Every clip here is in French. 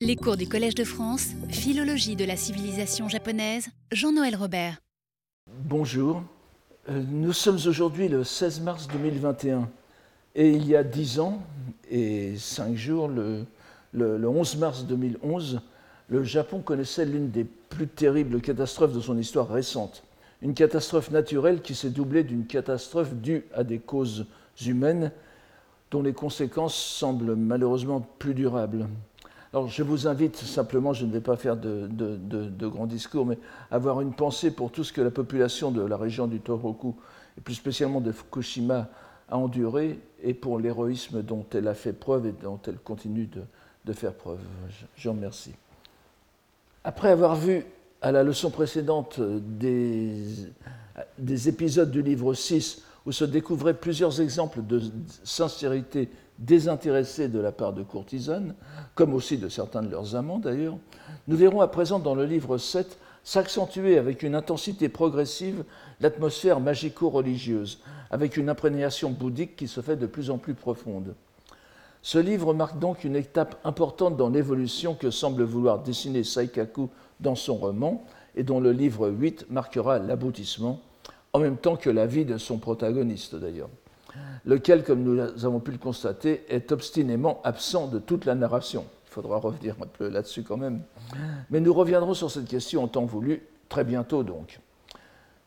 Les cours du Collège de France, Philologie de la civilisation japonaise, Jean-Noël Robert. Bonjour, Euh, nous sommes aujourd'hui le 16 mars 2021 et il y a 10 ans et 5 jours, le, le- le 11 mars 2011, le Japon connaissait l'une des plus terribles catastrophes de son histoire récente. Une catastrophe naturelle qui s'est doublée d'une catastrophe due à des causes humaines dont les conséquences semblent malheureusement plus durables. Alors je vous invite simplement, je ne vais pas faire de, grands discours, mais avoir une pensée pour tout ce que la population de la région du Tohoku, et plus spécialement de Fukushima, a enduré, et pour l'héroïsme dont elle a fait preuve et dont elle continue de, faire preuve. Je, je vous remercie. Après avoir vu à la leçon précédente des, des épisodes du livre 6 où se découvraient plusieurs exemples de sincérité désintéressée de la part de courtisanes, comme aussi de certains de leurs amants d'ailleurs, nous verrons à présent dans le livre 7 s'accentuer avec une intensité progressive l'atmosphère magico-religieuse, avec une imprégnation bouddhique qui se fait de plus en plus profonde. Ce livre marque donc une étape importante dans l'évolution que semble vouloir dessiner Saikaku dans son roman et dont le livre 8 marquera l'aboutissement, en même temps que la vie de son protagoniste d'ailleurs, lequel, comme nous avons pu le constater, est obstinément absent de toute la narration. Il faudra revenir un peu là-dessus quand même. Mais nous reviendrons sur cette question en temps voulu, très bientôt donc.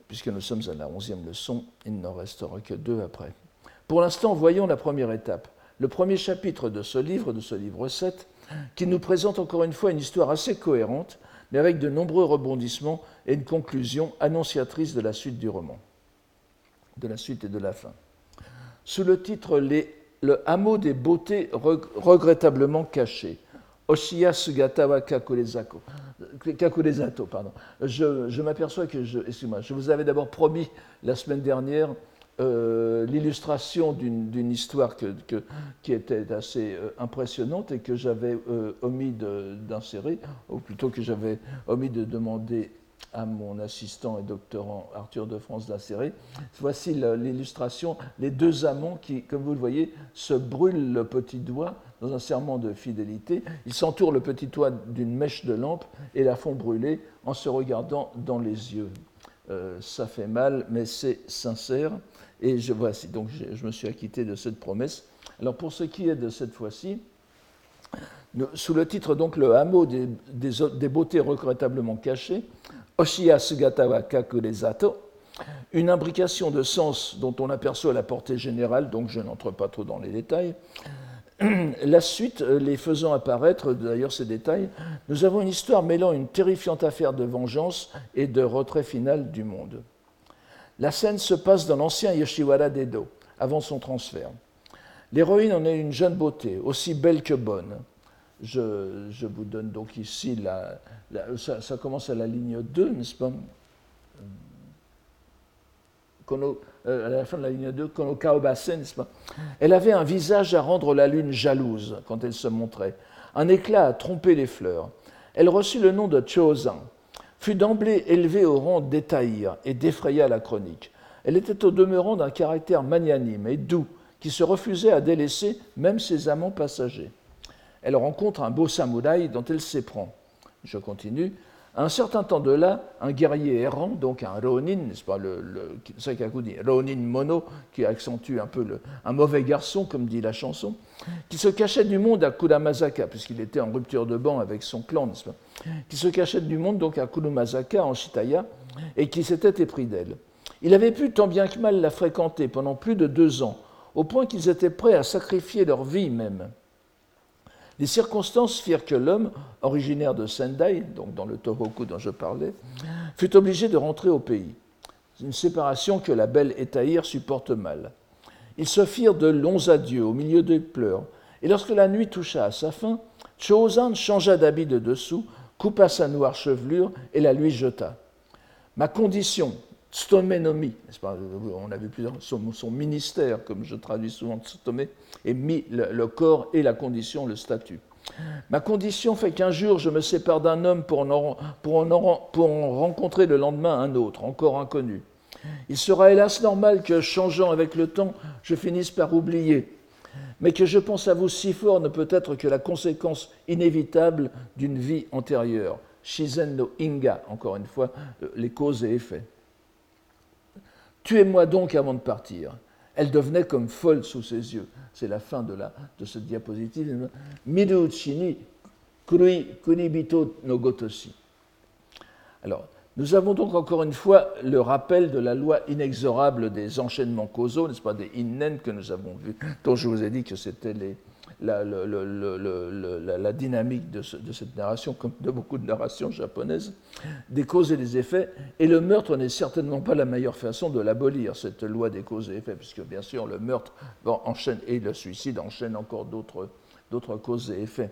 Puisque nous sommes à la onzième leçon, il n'en restera que deux après. Pour l'instant, voyons la première étape, le premier chapitre de ce livre, de ce livre 7, qui nous présente encore une fois une histoire assez cohérente, mais avec de nombreux rebondissements et une conclusion annonciatrice de la suite du roman, de la suite et de la fin. Sous le titre Le hameau des beautés reg- regrettablement cachées, Oshiya Sugata wa Kakurezako. Kakurezato, pardon. Je, m'aperçois que je, excusez-moi, je vous avais d'abord promis la semaine dernière euh, l'illustration d'une histoire qui était assez euh, impressionnante et que j'avais euh, omis d'insérer, ou plutôt que j'avais omis de demander à mon assistant et doctorant Arthur de France d'insérer. Voici l'illustration, les deux amants qui, comme vous le voyez, se brûlent le petit doigt dans un serment de fidélité. Ils s'entourent le petit doigt d'une mèche de lampe et la font brûler en se regardant dans les yeux. Euh, ça fait mal, mais c'est sincère. Et je, voici, donc je, me suis acquitté de cette promesse. Alors pour ce qui est de cette fois-ci, sous le titre donc Le hameau des beautés regrettablement cachées, Oshiya Sugata wa Kakurezato, une imbrication de sens dont on aperçoit la portée générale, donc je n'entre pas trop dans les détails. La suite, euh, les faisant apparaître, d'ailleurs ces détails, nous avons une histoire mêlant une terrifiante affaire de vengeance et de retrait final du monde. La scène se passe dans l'ancien Yoshiwara d'Edo, avant son transfert. L'héroïne en est une jeune beauté, aussi belle que bonne. Je, vous donne donc ici, la, ça, commence à la ligne 2, n'est-ce pas? Kono- euh, à la fin de la ligne 2, Kono n'est-ce pas? Elle avait un visage à rendre la lune jalouse quand elle se montrait, un éclat à tromper les fleurs. Elle reçut le nom de Chozan, fut d'emblée élevée au rang d'étaïr et défraya la chronique. Elle était au demeurant d'un caractère magnanime et doux, qui se refusait à délaisser même ses amants passagers. Elle rencontre un beau samouraï dont elle s'éprend. Je continue. Un certain temps de là, un guerrier errant, donc un Ronin, n'est-ce pas, le, le Saikaku dit Ronin Mono, qui accentue un peu le, un mauvais garçon, comme dit la chanson, qui se cachait du monde à Kuramazaka, puisqu'il était en rupture de banc avec son clan, n'est-ce pas, qui se cachait du monde donc à Kuramazaka, en Shitaya, et qui s'était épris d'elle. Il avait pu tant bien que mal la fréquenter pendant plus de deux ans, au point qu'ils étaient prêts à sacrifier leur vie même. Les circonstances firent que l'homme, originaire de Sendai, donc dans le Tohoku dont je parlais, fut obligé de rentrer au pays. Une séparation que la belle Étaïr supporte mal. Ils se firent de longs adieux au milieu des pleurs, et lorsque la nuit toucha à sa fin, Chozan changea d'habit de dessous, coupa sa noire chevelure et la lui jeta. Ma condition, Stomenomi, n'est-ce on a vu plusieurs, son, son ministère, comme je traduis souvent Stome, et mis le, corps et la condition, le statut. Ma condition fait qu'un jour je me sépare d'un homme pour pour en rencontrer le lendemain un autre, encore inconnu. Il sera hélas normal que, changeant avec le temps, je finisse par oublier. mais que je pense à vous si fort ne peut être que la conséquence inévitable d'une vie antérieure. Shizen no Inga, encore une fois, euh, les causes et effets. Tuez-moi donc avant de partir. Elle devenait comme folle sous ses yeux. C'est la fin de, la, de cette diapositive. Miruchini kunibito no. Alors, nous avons donc encore une fois le rappel de la loi inexorable des enchaînements causaux, n'est-ce pas, des innen que nous avons vus, dont je vous ai dit que c'était la, la, dynamique de, cette narration, comme de beaucoup de narrations japonaises, des causes et des effets. Et le meurtre n'est certainement pas la meilleure façon de l'abolir, cette loi des causes et effets, puisque bien sûr le meurtre enchaîne, et le suicide enchaîne encore d'autres causes et effets.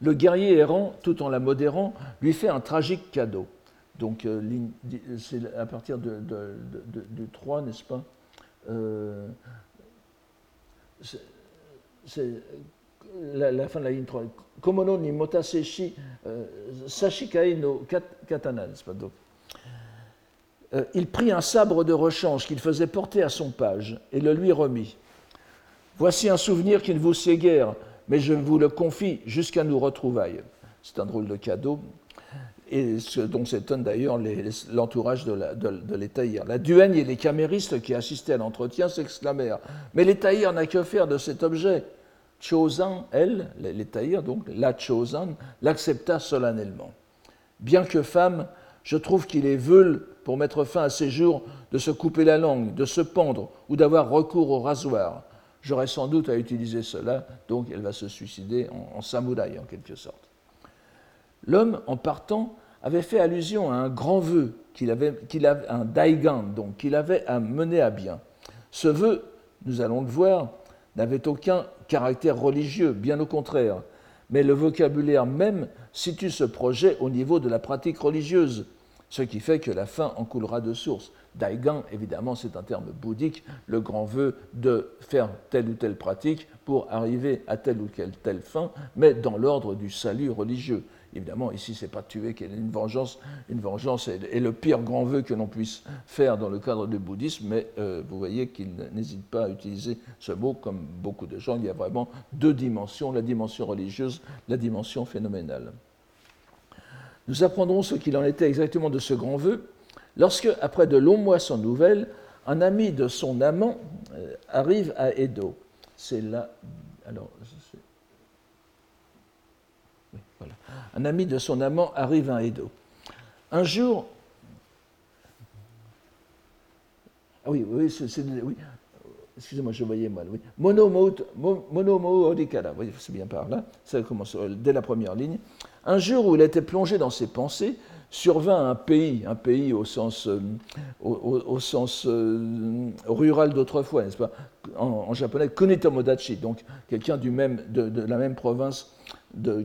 Le guerrier errant, tout en la modérant, lui fait un tragique cadeau. Donc euh, c'est à partir de, du 3, n'est-ce pas? Euh, C'est la, fin de la ligne 3. Komono ni motaseshi euh, sashikai no katana, Donc, il prit un sabre de rechange qu'il faisait porter à son page et le lui remit. Voici un souvenir qui ne vous sait guère, mais je vous le confie jusqu'à nos retrouvailles. C'est un drôle de cadeau et ce dont s'étonne d'ailleurs l'entourage de, de, La duègne et les caméristes qui assistaient à l'entretien s'exclamèrent Mais l'Étaïr n'a que faire de cet objet Chozan, elle, l'Étaïr, donc la Chozan, l'accepta solennellement. Bien que femme, je trouve qu'il est veule pour mettre fin à ses jours de se couper la langue, de se pendre ou d'avoir recours au rasoir. J'aurais sans doute à utiliser cela, donc elle va se suicider en, samouraï en quelque sorte. L'homme, en partant, avait fait allusion à un grand vœu qu'il avait, qu'il avait, un daigan, donc qu'il avait à mener à bien. Ce vœu, nous allons le voir, n'avait aucun caractère religieux, bien au contraire, mais le vocabulaire même situe ce projet au niveau de la pratique religieuse, ce qui fait que la fin en coulera de source. Daigan, évidemment, c'est un terme bouddhique, le grand vœu de faire telle ou telle pratique pour arriver à telle ou telle fin, mais dans l'ordre du salut religieux. Évidemment, ici, ce n'est pas tuer qu'il y une vengeance. Une vengeance est, le pire grand vœu que l'on puisse faire dans le cadre du bouddhisme, mais euh, vous voyez qu'il n'hésite pas à utiliser ce mot, comme beaucoup de gens. Il y a vraiment deux dimensions, la dimension religieuse, la dimension phénoménale. Nous apprendrons ce qu'il en était exactement de ce grand vœu lorsque, après de longs mois sans nouvelles, un ami de son amant euh, arrive à Edo. C'est là. Alors, un ami de son amant arrive à Edo. Un jour, ah oui, oui, c'est, excusez-moi, je voyais mal, oui. Monomo Odikara, oui, c'est bien par là, ça commence euh, dès la première ligne. Un jour où il était plongé dans ses pensées, survint un pays, un pays au sens, euh, euh, rural d'autrefois, n'est-ce pas? En, japonais, Kunitomodachi, donc quelqu'un du même, de, la même province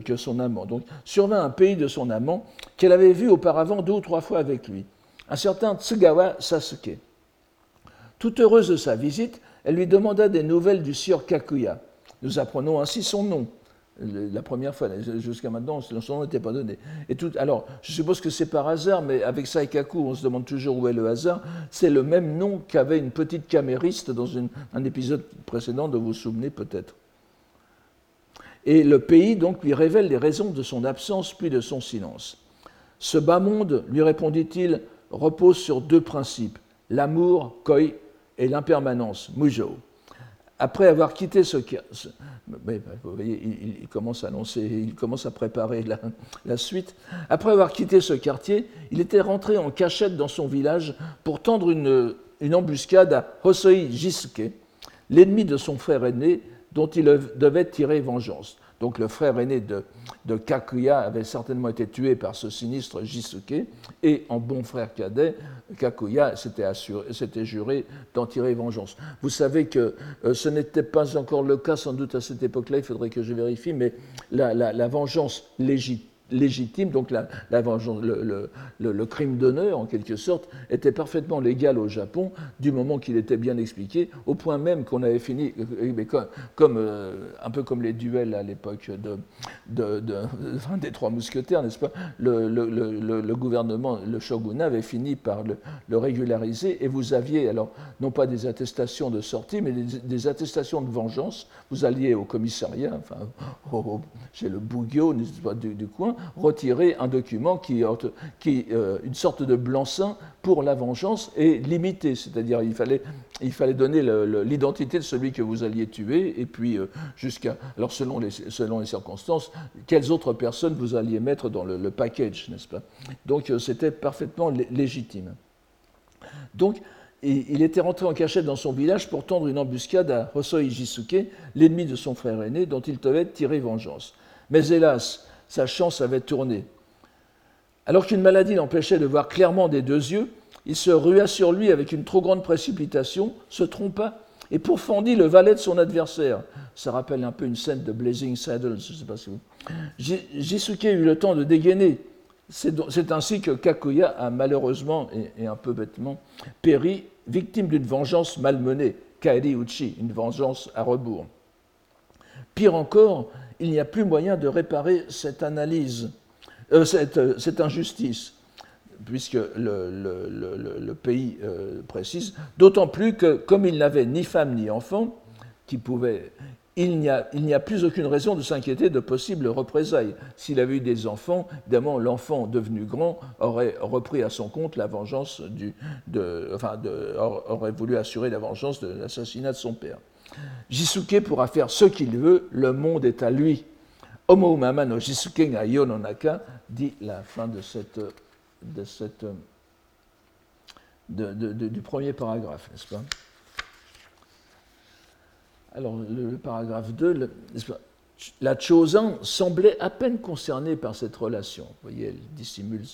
que son amant. Donc survint un pays de son amant qu'elle avait vu auparavant deux ou trois fois avec lui, un certain Tsugawa Sasuke. Toute heureuse de sa visite, elle lui demanda des nouvelles du sieur Kakuya. Nous apprenons ainsi son nom, la première fois. Jusqu'à maintenant, son nom n'était pas donné. Et tout, alors, je suppose que c'est par hasard, mais avec Saikaku, on se demande toujours où est le hasard. C'est le même nom qu'avait une petite camériste dans un épisode précédent, dont vous vous peut-être. Et le pays donc lui révèle les raisons de son absence puis de son silence. Ce bas monde, lui répondit-il, repose sur deux principes, l'amour, koi, et l'impermanence, mujo. Après avoir quitté ce, vous voyez, il, commence à annoncer, il commence à préparer la, suite. Après avoir quitté ce quartier, il était rentré en cachette dans son village pour tendre une, une embuscade à Hosoi Jisuke, l'ennemi de son frère aîné, dont il devait tirer vengeance. Donc le frère aîné de, Kakuya avait certainement été tué par ce sinistre Jisuke, et en bon frère cadet, Kakuya s'était juré d'en tirer vengeance. Vous savez que euh, ce n'était pas encore le cas sans doute à cette époque-là, il faudrait que je vérifie, mais la, vengeance légitime légitime, donc la, le, crime d'honneur, en quelque sorte, était parfaitement légal au Japon, du moment qu'il était bien expliqué, au point même qu'on avait fini, mais comme, un peu comme les duels à l'époque de, des Trois Mousquetaires, n'est-ce pas? Le, gouvernement, le shogunat avait fini par le, régulariser, et vous aviez, alors, non pas des attestations de sortie, mais des, attestations de vengeance. Vous alliez au commissariat, enfin, chez le bougio du, du, coin, retirer un document qui, qui euh, une sorte de blanc-seing pour la vengeance et limité, c'est-à-dire il fallait, il fallait donner l'identité de celui que vous alliez tuer, et puis euh, jusqu'à, alors selon les, selon les circonstances, quelles autres personnes vous alliez mettre dans le, package, n'est-ce pas? Donc euh, c'était parfaitement légitime. Donc il était rentré en cachette dans son village pour tendre une embuscade à Hosoi Jisuke, l'ennemi de son frère aîné, dont il devait tirer vengeance. Mais hélas, sa chance avait tourné. Alors qu'une maladie l'empêchait de voir clairement des deux yeux, il se rua sur lui avec une trop grande précipitation, se trompa et pourfendit le valet de son adversaire. Ça rappelle un peu une scène de Blazing Saddles, je ne sais pas si vous. Jisuke eut le temps de dégainer c'est ainsi que Kakuya a malheureusement et, un peu bêtement péri, victime d'une vengeance malmenée, Kairi Uchi, une vengeance à rebours. Pire encore, il n'y a plus moyen de réparer cette analyse, euh, euh, cette, injustice, puisque le, pays euh, précise, d'autant plus que, comme il n'avait ni femme ni enfant, qui pouvait il n'y a, plus aucune raison de s'inquiéter de possibles représailles. S'il avait eu des enfants, évidemment, l'enfant devenu grand aurait repris à son compte la vengeance du, enfin, aurait voulu assurer la vengeance de l'assassinat de son père. Jisuke pourra faire ce qu'il veut, le monde est à lui. Homo mama no Jisuke ga yononaka, dit la fin de cette, de cette, du premier paragraphe, n'est-ce pas? Alors, le, paragraphe 2, la Chosan semblait à peine concernée par cette relation. Vous voyez, elle dissimule.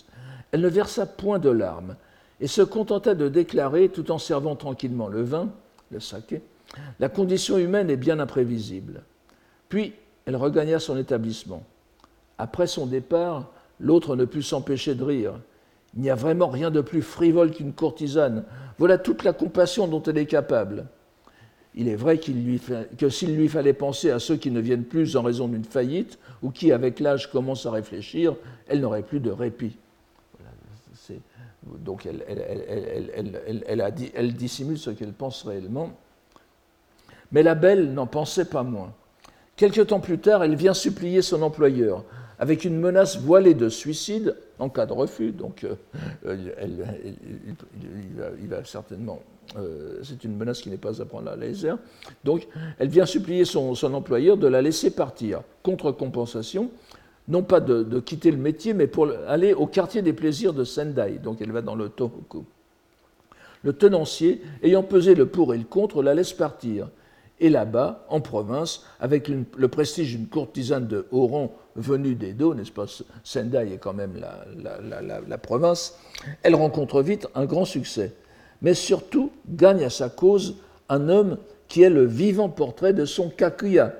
Elle ne versa point de larmes et se contenta de déclarer, tout en servant tranquillement le vin, le saké, la condition humaine est bien imprévisible. Puis, elle regagna son établissement. Après son départ, l'autre ne put s'empêcher de rire. Il n'y a vraiment rien de plus frivole qu'une courtisane. Voilà toute la compassion dont elle est capable. Il est vrai que s'il lui fallait penser à ceux qui ne viennent plus en raison d'une faillite ou qui, avec l'âge, commencent à réfléchir, elle n'aurait plus de répit. donc elle, elle, dissimule ce qu'elle pense réellement. Mais la belle n'en pensait pas moins. Quelque temps plus tard, elle vient supplier son employeur, avec une menace voilée de suicide en cas de refus. Donc, euh, il, va, certainement euh, c'est une menace qui n'est pas à prendre à la légère. Donc, elle vient supplier son, employeur de la laisser partir, contre compensation, non pas de, quitter le métier, mais pour aller au quartier des plaisirs de Sendai. Donc, elle va dans le Tohoku. Le tenancier, ayant pesé le pour et le contre, la laisse partir. Et là-bas, en province, avec le prestige d'une courtisane de rang venue d'Edo, n'est-ce pas? Sendai est quand même la province, elle rencontre vite un grand succès. Mais surtout gagne à sa cause un homme qui est le vivant portrait de son kakuya,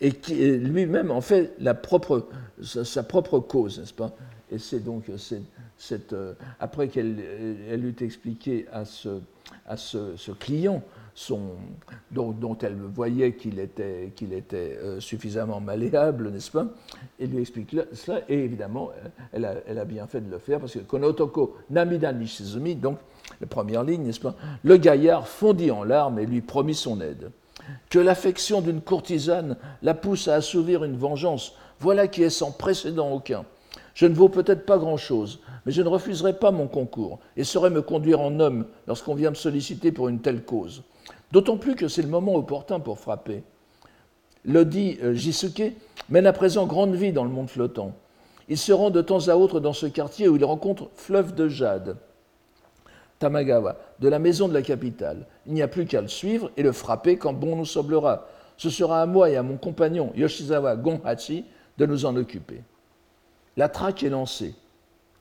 et qui lui-même en fait la propre, sa, propre cause, n'est-ce pas? Et c'est donc cette, euh, après qu'elle elle eut expliqué à ce client dont, elle voyait qu'il était, euh, suffisamment malléable, n'est-ce pas? Et lui explique cela, et évidemment, elle a, elle a, bien fait de le faire, parce que Konotoko Namida Nishizumi, donc la première ligne, n'est-ce pas? Le gaillard fondit en larmes et lui promit son aide. Que l'affection d'une courtisane la pousse à assouvir une vengeance, voilà qui est sans précédent aucun. Je ne vaux peut-être pas grand-chose, mais je ne refuserai pas mon concours et saurai me conduire en homme lorsqu'on vient me solliciter pour une telle cause. D'autant plus que c'est le moment opportun pour frapper. Lodi euh, Jisuke mène à présent grande vie dans le monde flottant. Il se rend de temps à autre dans ce quartier où il rencontre Fleuve de Jade, Tamagawa, de la maison de la capitale. Il n'y a plus qu'à le suivre et le frapper quand bon nous semblera. Ce sera à moi et à mon compagnon Yoshizawa Gonhachi de nous en occuper. La traque est lancée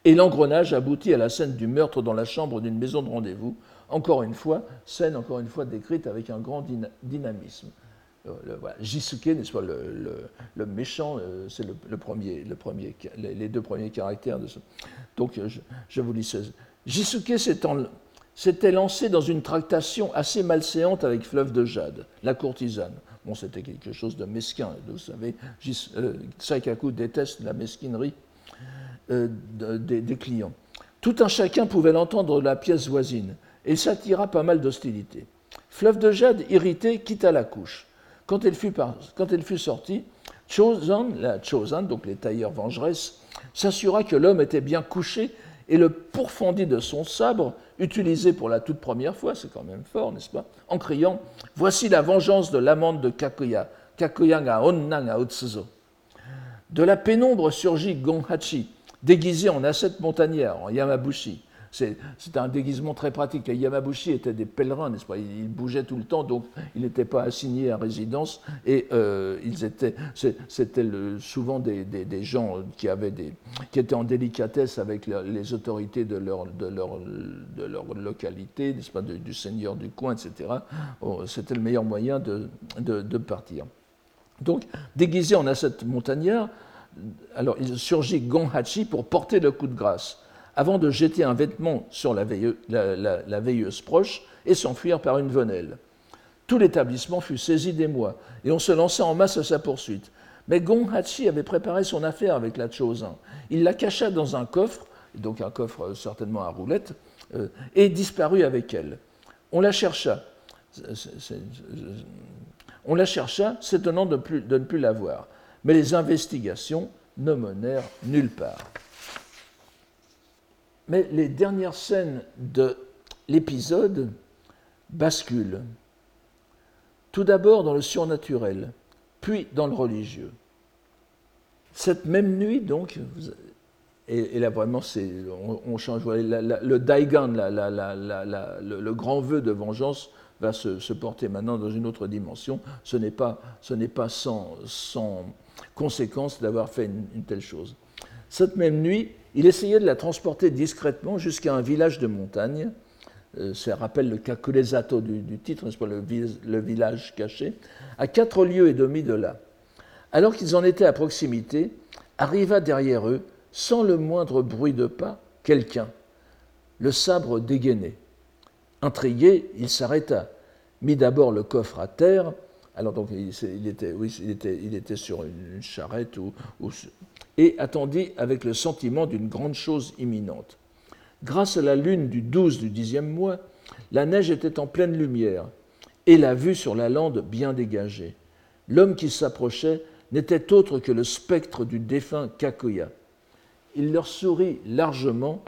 et l'engrenage aboutit à la scène du meurtre dans la chambre d'une maison de rendez-vous encore une fois, scène encore une fois décrite avec un grand dynamisme. Jisuke, n'est-ce pas, le, méchant, c'est le, premier, le les, deux premiers caractères de ce. Donc, je, vous lis ça. Jisuke s'était lancé dans une tractation assez malséante avec Fleuve de Jade, la courtisane. Bon, c'était quelque chose de mesquin. Vous savez, euh, Saikaku déteste la mesquinerie euh, des, clients. Tout un chacun pouvait l'entendre de la pièce voisine, et s'attira pas mal d'hostilité. Fleuve de Jade, irrité, quitta la couche. Quand elle fut, sortie, Chozan, la Chozan, donc les tailleurs vengeresses, s'assura que l'homme était bien couché et le pourfendit de son sabre, utilisé pour la toute première fois, c'est quand même fort, n'est-ce pas, en criant Voici la vengeance de l'amante de Kakuya, Kakuya ga onna ga. De la pénombre surgit Gonhachi, déguisé en ascète montagnard, en Yamabushi. C'est un déguisement très pratique. Les Yamabushi étaient des pèlerins, n'est-ce pas? Ils bougeaient tout le temps, donc ils n'étaient pas assignés à résidence. Et euh, ils étaient, c'était souvent des, gens qui, avaient qui étaient en délicatesse avec les autorités de leur, de leur, de leur localité, n'est-ce pas, du seigneur du coin, etc. C'était le meilleur moyen de, de, partir. Donc, déguisé en ascète montagnard, alors il surgit Gonhachi pour porter le coup de grâce avant de jeter un vêtement sur la, veilleuse proche et s'enfuir par une venelle. Tout l'établissement fut saisi d'émoi, et on se lança en masse à sa poursuite. Mais Gonghachi avait préparé son affaire avec la Chosin. Il la cacha dans un coffre, donc un coffre euh, certainement à roulettes, euh, et disparut avec elle. On la chercha. On la chercha, s'étonnant de ne plus la voir. Mais les investigations ne menèrent nulle part. Mais les dernières scènes de l'épisode basculent. Tout d'abord dans le surnaturel, puis dans le religieux. Cette même nuit, donc, et, là vraiment, on, change. le Daigan, le, grand vœu de vengeance, va se, porter maintenant dans une autre dimension. Ce n'est pas, sans conséquence d'avoir fait une telle chose. Cette même nuit, il essayait de la transporter discrètement jusqu'à un village de montagne. Euh, ça rappelle le Kakulezato du, titre, n'est-ce pas, le, le, village caché, à quatre lieues et demi de là. Alors qu'ils en étaient à proximité, arriva derrière eux, sans le moindre bruit de pas, quelqu'un, le sabre dégainé. Intrigué, il s'arrêta, mit d'abord le coffre à terre, alors donc il, était, sur une charrette ou, et attendit avec le sentiment d'une grande chose imminente. Grâce à la lune du 12 du dixième mois, la neige était en pleine lumière et la vue sur la lande bien dégagée. L'homme qui s'approchait n'était autre que le spectre du défunt Kakoya. Il leur sourit largement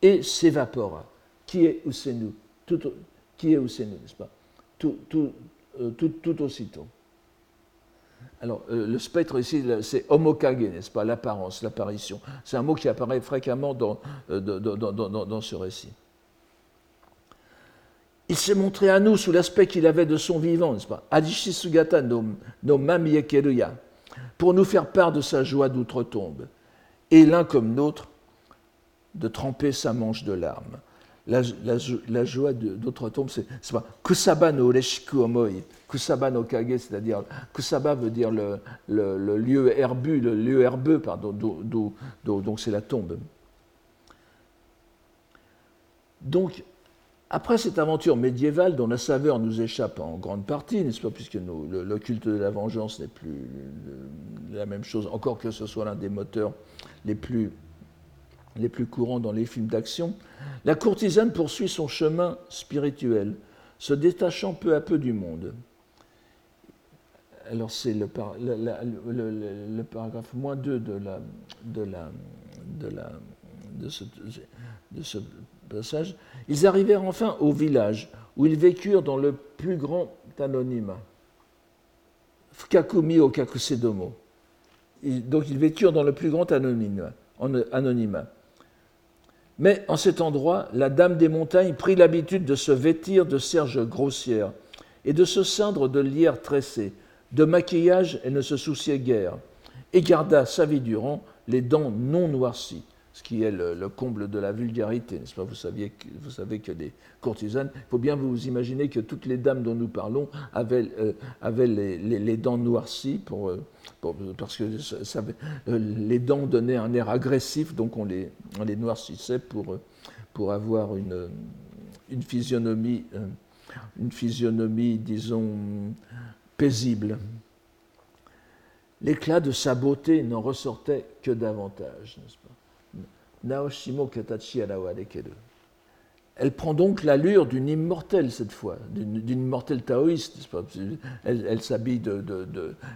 et s'évapora. Qui est Usenu? Qui est Usenu, n'est-ce pas? Tout, euh, tout, aussitôt. Alors, euh, le spectre ici, c'est homokage, n'est-ce pas? L'apparence, l'apparition. C'est un mot qui apparaît fréquemment dans, euh, dans, ce récit. Il s'est montré à nous sous l'aspect qu'il avait de son vivant, n'est-ce pas? Adishisugata no, no pour nous faire part de sa joie d'outre-tombe, et l'un comme l'autre, de tremper sa manche de larmes la, joie d'autres tombes, c'est pas kusaba no reshiku omoi, kusaba no kage, c'est-à-dire kusaba veut dire le, lieu le lieu herbeux, pardon, donc c'est la tombe. Donc, après cette aventure médiévale dont la saveur nous échappe en grande partie, n'est-ce pas, puisque le, culte de la vengeance n'est plus la même chose, encore que ce soit l'un des moteurs les plus les plus courants dans les films d'action, la courtisane poursuit son chemin spirituel, se détachant peu à peu du monde. Alors c'est le, paragraphe moins 2 de, ce, passage. Ils arrivèrent enfin au village, où ils vécurent dans le plus grand anonymat. Fukakumi o Kakusedomo. Donc ils vécurent dans le plus grand anonymat. Mais en cet endroit, la dame des montagnes prit l'habitude de se vêtir de serge grossière et de se ceindre de lierre tressée. De maquillage, elle ne se souciait guère, et garda sa vie durant les dents non noircies. Ce qui est le, comble de la vulgarité, n'est-ce pas? Vous, saviez vous savez que les courtisanes, il faut bien vous imaginer que toutes les dames dont nous parlons avaient, euh, avaient les, dents noircies, pour, euh, parce que euh, les dents donnaient un air agressif, donc on les, on les noircissait pour, pour avoir une, une, physionomie, une physionomie, disons, paisible. L'éclat de sa beauté n'en ressortait que davantage, n'est-ce pas? Naoshimo Katachi Elle prend donc l'allure d'une immortelle cette fois, d'une immortelle taoïste. Elle, s'habille de,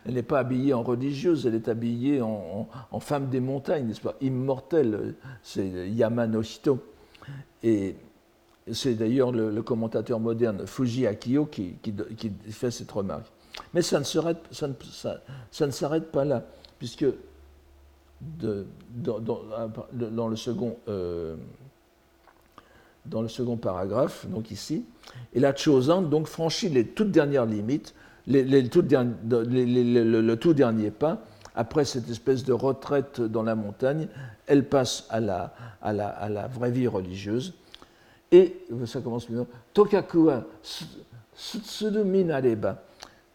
elle n'est pas habillée en religieuse, elle est habillée en, femme des montagnes, n'est-ce pas? Immortelle, c'est Yamanoshito. Et c'est d'ailleurs le, commentateur moderne Fuji Akio qui, fait cette remarque. Mais ça ne s'arrête pas là, puisque dans, le second, euh, dans le second paragraphe, donc ici, et la Chosan donc franchit les toutes dernières limites, le tout dernier pas, après cette espèce de retraite dans la montagne, elle passe à la vraie vie religieuse. Et ça commence mieux. Tokakua Minareba,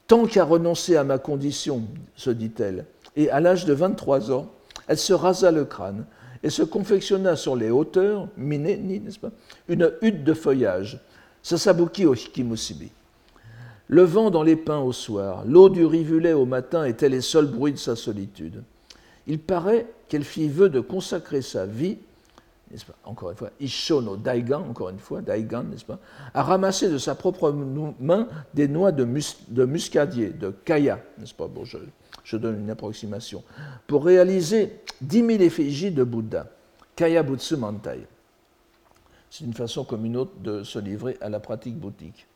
tant qu'à renoncer à ma condition, se dit-elle, et à l'âge de 23 ans, elle se rasa le crâne et se confectionna sur les hauteurs, mineni, n'est-ce pas, une hutte de feuillage, Sasabuki o Hikimusibi. Le vent dans les pins au soir, l'eau du rivulet au matin étaient les seuls bruits de sa solitude. Il paraît qu'elle fit vœu de consacrer sa vie, n'est-ce pas, encore une fois, Ishono Daigan, encore une fois, Daigan, n'est-ce pas, à ramasser de sa propre main des noix de, de muscadier, de kaya, n'est-ce pas, bon, je donne une approximation, pour réaliser 10 000 effigies de Bouddha, Kaya Butsu Mantai. C'est une façon comme une autre de se livrer à la pratique bouddhique.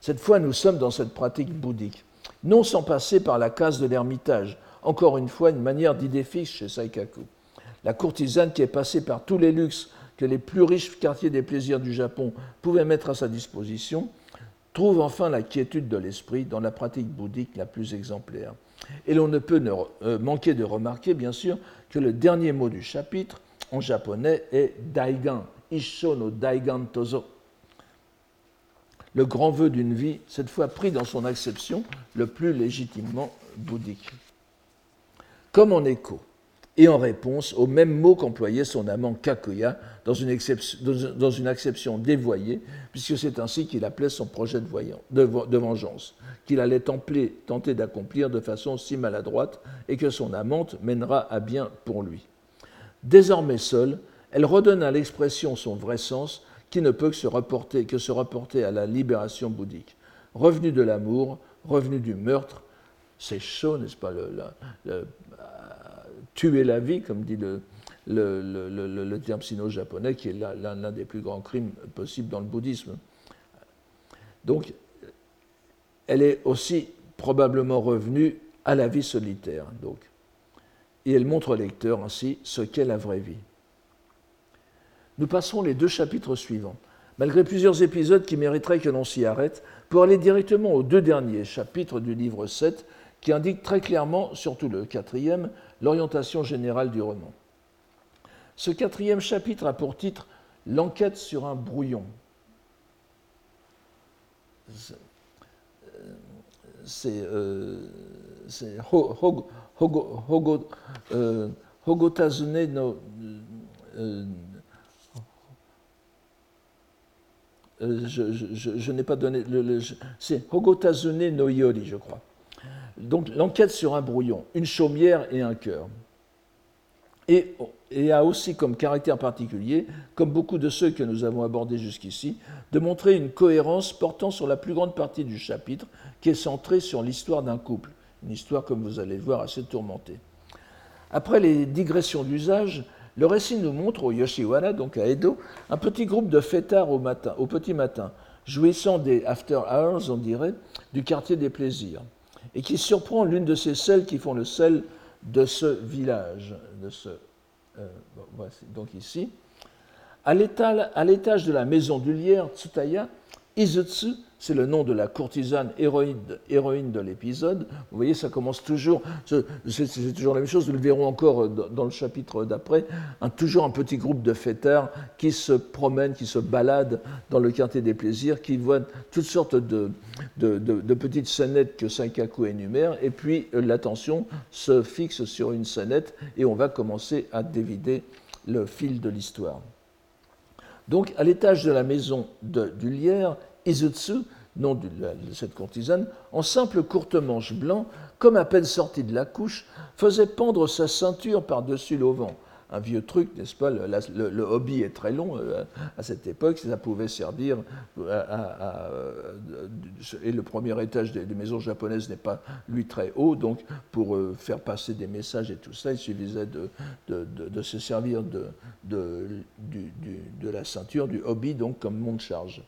Cette fois, nous sommes dans cette pratique bouddhique, non sans passer par la case de l'ermitage, encore une fois une manière d'idée fixe chez Saikaku. La courtisane qui est passée par tous les luxes que les plus riches quartiers des plaisirs du Japon pouvaient mettre à sa disposition, trouve enfin la quiétude de l'esprit dans la pratique bouddhique la plus exemplaire. Et l'on ne peut euh, manquer de remarquer, bien sûr, que le dernier mot du chapitre, en japonais, est Daigan, Isho no Daigan Tozo. Le grand vœu d'une vie, cette fois pris dans son acception le plus légitimement bouddhique. Comme en écho, et en réponse au même mot qu'employait son amant Kakuya dans une, acception dévoyée, puisque c'est ainsi qu'il appelait son projet de, de vengeance, qu'il allait tenter d'accomplir de façon si maladroite et que son amante mènera à bien pour lui. Désormais seule, elle redonne à l'expression son vrai sens qui ne peut que se reporter, que se reporter à la libération bouddhique. Revenu de l'amour, revenu du meurtre, c'est chaud, n'est-ce pas, le, tuer la vie, comme dit le, terme sino-japonais, qui est l'un des plus grands crimes possibles dans le bouddhisme. Donc, elle est aussi probablement revenue à la vie solitaire. Donc. Et elle montre au lecteur ainsi ce qu'est la vraie vie. Nous passerons les deux chapitres suivants, malgré plusieurs épisodes qui mériteraient que l'on s'y arrête, pour aller directement aux deux derniers chapitres du livre 7, qui indiquent très clairement, surtout le quatrième, l'orientation générale du roman. Ce quatrième chapitre a pour titre L'enquête sur un brouillon. C'est euh, Hogotazune no. Euh, euh, je, n'ai pas donné. C'est Hogotazune no Yori, je crois. Donc l'enquête sur un brouillon, une chaumière et un cœur. Et, a aussi comme caractère particulier, comme beaucoup de ceux que nous avons abordés jusqu'ici, de montrer une cohérence portant sur la plus grande partie du chapitre, qui est centrée sur l'histoire d'un couple, une histoire, comme vous allez le voir, assez tourmentée. Après les digressions d'usage, le récit nous montre au Yoshiwara, donc à Edo, un petit groupe de fêtards au, petit matin, jouissant des after hours, on dirait, du quartier des plaisirs et qui surprend l'une de ces celles qui font le sel de ce village. Euh, donc ici. À l'étage de la maison du lierre, Tsutaya, Izutsu, c'est le nom de la courtisane héroïne, de l'épisode. Vous voyez, ça commence toujours, c'est toujours la même chose, nous le verrons encore dans le chapitre d'après, toujours un petit groupe de fêtards qui se promènent, qui se baladent dans le quartier des plaisirs, qui voient toutes sortes de, petites scénettes que Saikaku énumère, et puis euh, l'attention se fixe sur une scénette et on va commencer à dévider le fil de l'histoire. Donc, à l'étage de la maison de, du Lierre, Izutsu, nom de, cette courtisane, en simple courte manche blanc, comme à peine sortie de la couche, faisait pendre sa ceinture par-dessus l'auvent un vieux truc, n'est-ce pas le, hobby est très long euh, à cette époque, ça pouvait servir à, et le premier étage des, maisons japonaises n'est pas lui très haut, donc pour euh, faire passer des messages et tout ça, il suffisait de, se servir de, de, la ceinture, du hobby, donc comme monte-charge.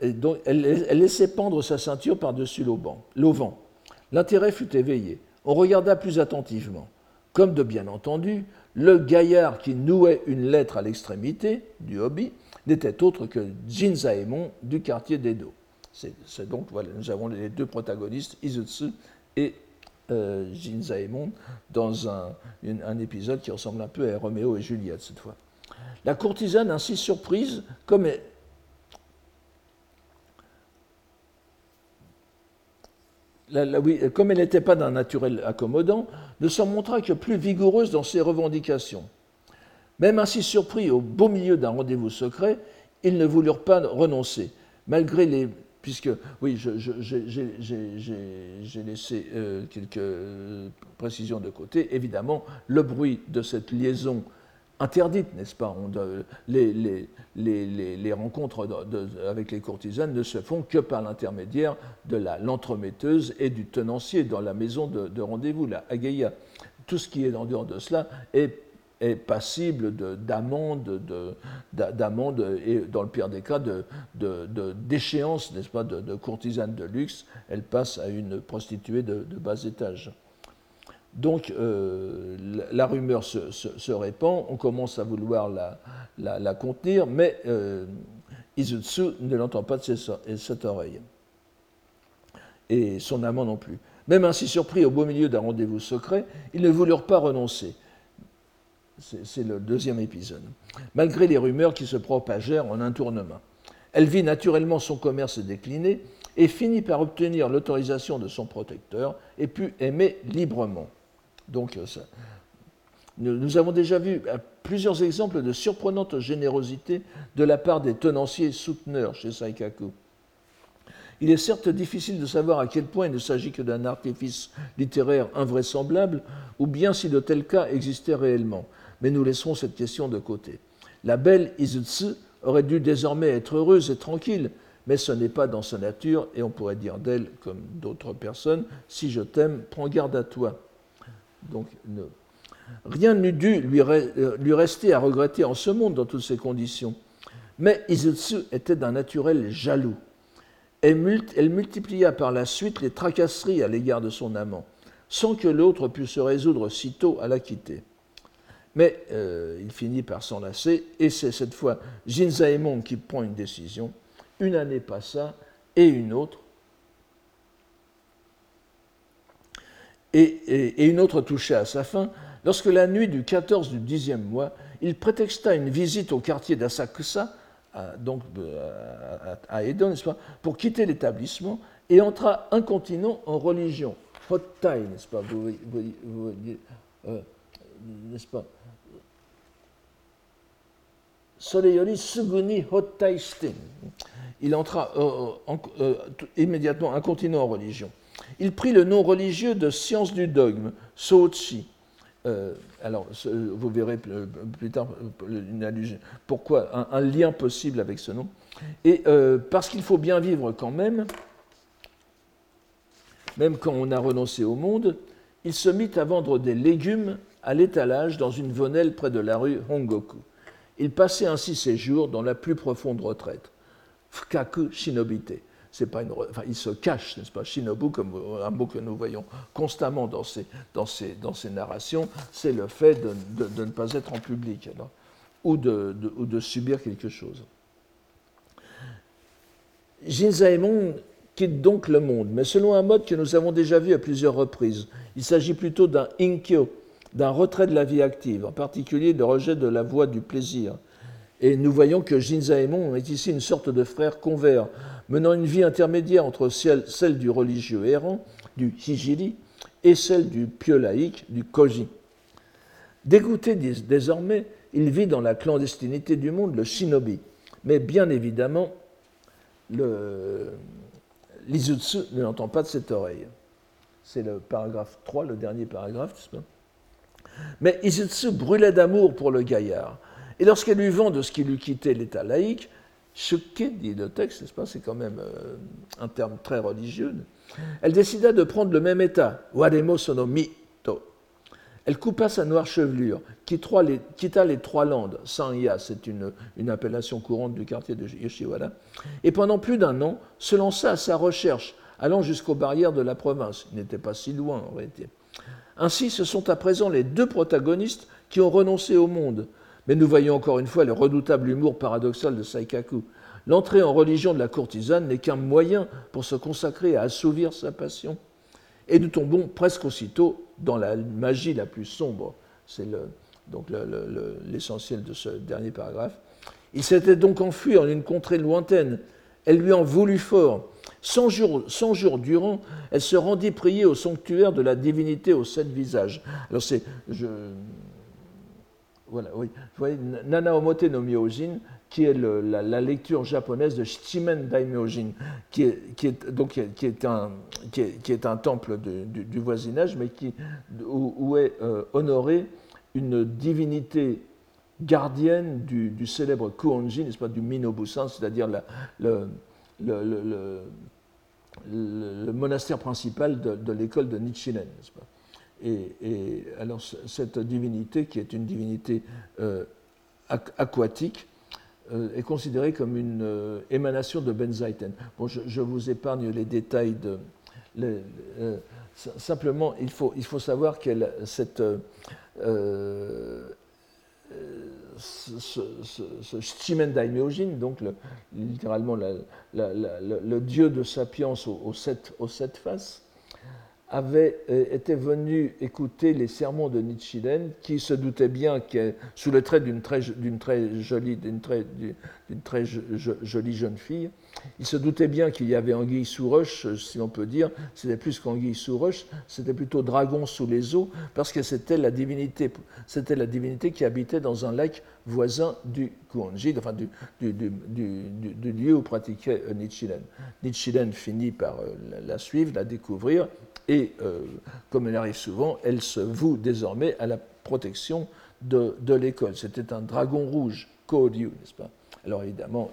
Elle, laissait pendre sa ceinture par-dessus l'auvent. L'intérêt fut éveillé. On regarda plus attentivement. Comme de bien entendu, le gaillard qui nouait une lettre à l'extrémité du hobby n'était autre que Jinzaemon du quartier d'Edo. C'est donc, voilà, nous avons les deux protagonistes, Izutsu et euh, dans un, un, épisode qui ressemble un peu à Roméo et Juliette cette fois. La courtisane, ainsi surprise, comme comme elle n'était pas d'un naturel accommodant, ne s'en montra que plus vigoureuse dans ses revendications. Même ainsi surpris au beau milieu d'un rendez-vous secret, ils ne voulurent pas renoncer, malgré les... Puisque, oui, j'ai laissé euh, quelques précisions de côté. Évidemment, le bruit de cette liaison interdite, n'est-ce pas les, rencontres avec les courtisanes ne se font que par l'intermédiaire de l'entremetteuse et du tenancier dans la maison de, rendez-vous, la Ageia. Tout ce qui est en dehors de cela est, est passible d'amende, d'amende et dans le pire des cas de, déchéance, n'est-ce pas, de, courtisane de luxe. Elle passe à une prostituée de bas étage. Donc euh, la, rumeur se, répand, on commence à vouloir la, contenir, mais euh, Izutsu ne l'entend pas de cette oreille. Et son amant non plus. Même ainsi surpris au beau milieu d'un rendez-vous secret, ils ne voulurent pas renoncer. C'est le deuxième épisode. Malgré les rumeurs qui se propagèrent en un tournement. Elle vit naturellement son commerce décliner et finit par obtenir l'autorisation de son protecteur et put aimer librement. Donc, euh, nous, avons déjà vu euh, plusieurs exemples de surprenante générosité de la part des tenanciers souteneurs chez Saikaku. Il est certes difficile de savoir à quel point il ne s'agit que d'un artifice littéraire invraisemblable, ou bien si de tels cas existaient réellement, mais nous laisserons cette question de côté. La belle Izutsu aurait dû désormais être heureuse et tranquille, mais ce n'est pas dans sa nature, et on pourrait dire d'elle, comme d'autres personnes, si je t'aime, prends garde à toi. Donc, rien n'eût dû euh, lui, rester à regretter en ce monde dans toutes ces conditions. Mais Izutsu était d'un naturel jaloux. Elle, multiplia par la suite les tracasseries à l'égard de son amant, sans que l'autre pût se résoudre sitôt à la quitter. Mais euh, il finit par s'enlacer, et c'est cette fois Jinzaemon qui prend une décision. Une année passa, et une autre, et, une autre touchait à sa fin, lorsque la nuit du 14 du 10e mois, il prétexta une visite au quartier d'Asakusa, donc euh, à, Edo, n'est-ce pas, pour quitter l'établissement et entra incontinent en religion. Hottai, n'est-ce pas, vous, euh, n'est-ce pas Suguni Hottai Il entra euh, immédiatement incontinent en religion. Il prit le nom religieux de science du dogme, Sochi. Euh, alors, vous verrez plus tard une allusion, pourquoi un, lien possible avec ce nom. Et euh, parce qu'il faut bien vivre quand même, même quand on a renoncé au monde, il se mit à vendre des légumes à l'étalage dans une venelle près de la rue Hongoku. Il passait ainsi ses jours dans la plus profonde retraite, Fukaku Shinobite c'est pas une, enfin, il se cache, n'est-ce pas Shinobu, comme un mot que nous voyons constamment dans ces, dans dans narrations, c'est le fait de, de, ne pas être en public ou, de, ou de subir quelque chose. Jinzaemon quitte donc le monde, mais selon un mode que nous avons déjà vu à plusieurs reprises. Il s'agit plutôt d'un inkyo, d'un retrait de la vie active, en particulier de rejet de la voie du plaisir. Et nous voyons que Jinzaemon est ici une sorte de frère convert, menant une vie intermédiaire entre celle du religieux errant, du hijiri, et celle du pieux laïque, du koji. Dégoûté désormais, il vit dans la clandestinité du monde le shinobi. Mais bien évidemment, l'Izutsu ne l'entend pas de cette oreille. C'est le paragraphe 3, le dernier paragraphe, n'est-ce pas? Mais Izutsu brûlait d'amour pour le gaillard. Et lorsqu'elle lui vend de ce qui lui quittait l'état laïque, ce qu'est, dit le texte, c'est quand même euh, un terme très religieux, elle décida de prendre le même état, Wademo sono mito. Elle coupa sa noire chevelure, quitta les, trois landes, Sanya, c'est une, une, appellation courante du quartier de Yoshiwara, et pendant plus d'un an se lança à sa recherche, allant jusqu'aux barrières de la province. Il n'était pas si loin en réalité. Ainsi, ce sont à présent les deux protagonistes qui ont renoncé au monde, mais nous voyons encore une fois le redoutable humour paradoxal de Saikaku. L'entrée en religion de la courtisane n'est qu'un moyen pour se consacrer à assouvir sa passion. Et nous tombons presque aussitôt dans la magie la plus sombre. C'est donc l'essentiel de ce dernier paragraphe. Il s'était donc enfui en une contrée lointaine. Elle lui en voulut fort. Cent jours, durant, elle se rendit prier au sanctuaire de la divinité aux sept visages. Alors c'est, voilà. Vous voyez, Nana Omote no Myojin, qui est la, lecture japonaise de Shichimen Daimyojin, qui est, un, temple du, voisinage, mais où, est euh, honorée une divinité gardienne du, célèbre Kuonji, n'est-ce pas, du Minobusan, c'est-à-dire le, monastère principal de, l'école de Nichiren, et, alors cette divinité, qui est une divinité euh, aquatique, euh, est considérée comme une euh, émanation de Benzaiten. Bon, je, vous épargne les détails de. simplement, il faut, il faut savoir que cette, ce, ce, Daimyojin, donc littéralement le, dieu de sapience aux, sept, aux sept faces, avait euh, été venu écouter les sermons de Nichiren, qui se doutait bien que, sous le trait d'une très, jolie, très, très jolie jeune fille, il se doutait bien qu'il y avait anguille sous roche, si on peut dire, c'était plus qu'anguille sous roche, c'était plutôt dragon sous les eaux, parce que c'était la divinité, c'était la divinité qui habitait dans un lac voisin du Kuonji, enfin du, du, lieu où pratiquait euh, Nichiren. Nichiren finit par euh, la suivre, la découvrir, et euh, comme il arrive souvent, elle se voue désormais à la protection de, l'école. C'était un dragon rouge, Koryu, n'est-ce pas? Alors évidemment,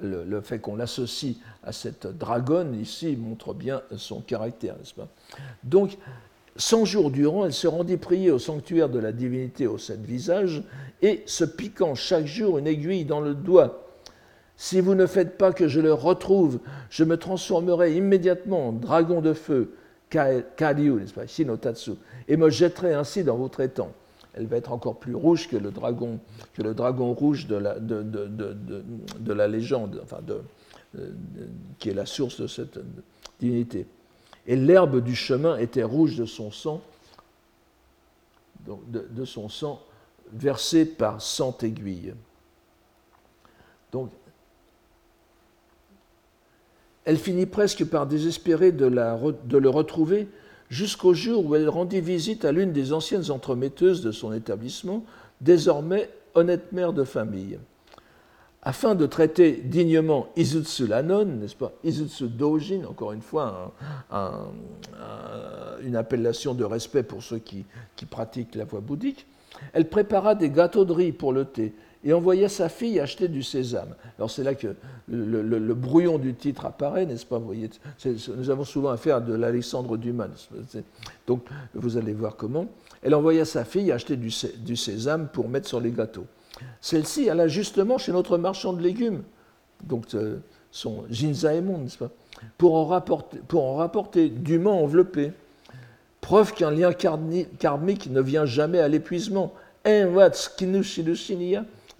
le, le, fait qu'on l'associe à cette dragonne ici montre bien son caractère, n'est-ce pas? Donc, cent jours durant, elle se rendit prier au sanctuaire de la divinité aux sept visages et se piquant chaque jour une aiguille dans le doigt si vous ne faites pas que je le retrouve, je me transformerai immédiatement en dragon de feu, Karyu, n'est-ce pas, Shinotatsu, et me jetterai ainsi dans votre étang. Elle va être encore plus rouge que le dragon, que le dragon rouge de la, de, de, de, de la légende, enfin qui est la source de cette divinité. Et l'herbe du chemin était rouge de son sang, de, son sang versé par cent aiguilles. Donc elle finit presque par désespérer de, le retrouver jusqu'au jour où elle rendit visite à l'une des anciennes entremetteuses de son établissement, désormais honnête mère de famille. Afin de traiter dignement Izutsu Lanon, n'est-ce pas, Izutsu Dojin, encore une fois, une appellation de respect pour ceux qui, qui pratiquent la voie bouddhique, elle prépara des gâteaux de riz pour le thé et envoya sa fille acheter du sésame. Alors c'est là que le, brouillon du titre apparaît, n'est-ce pas? Vous voyez, Nous avons souvent affaire à de l'Alexandre Dumas. Donc vous allez voir comment. Elle envoya sa fille acheter du, sésame pour mettre sur les gâteaux. Celle-ci alla justement chez notre marchand de légumes, donc euh, son Jinzaemon, n'est-ce pas? Pour en, rapporter, pour en rapporter dûment enveloppé. Preuve qu'un lien karmique ne vient jamais à l'épuisement. En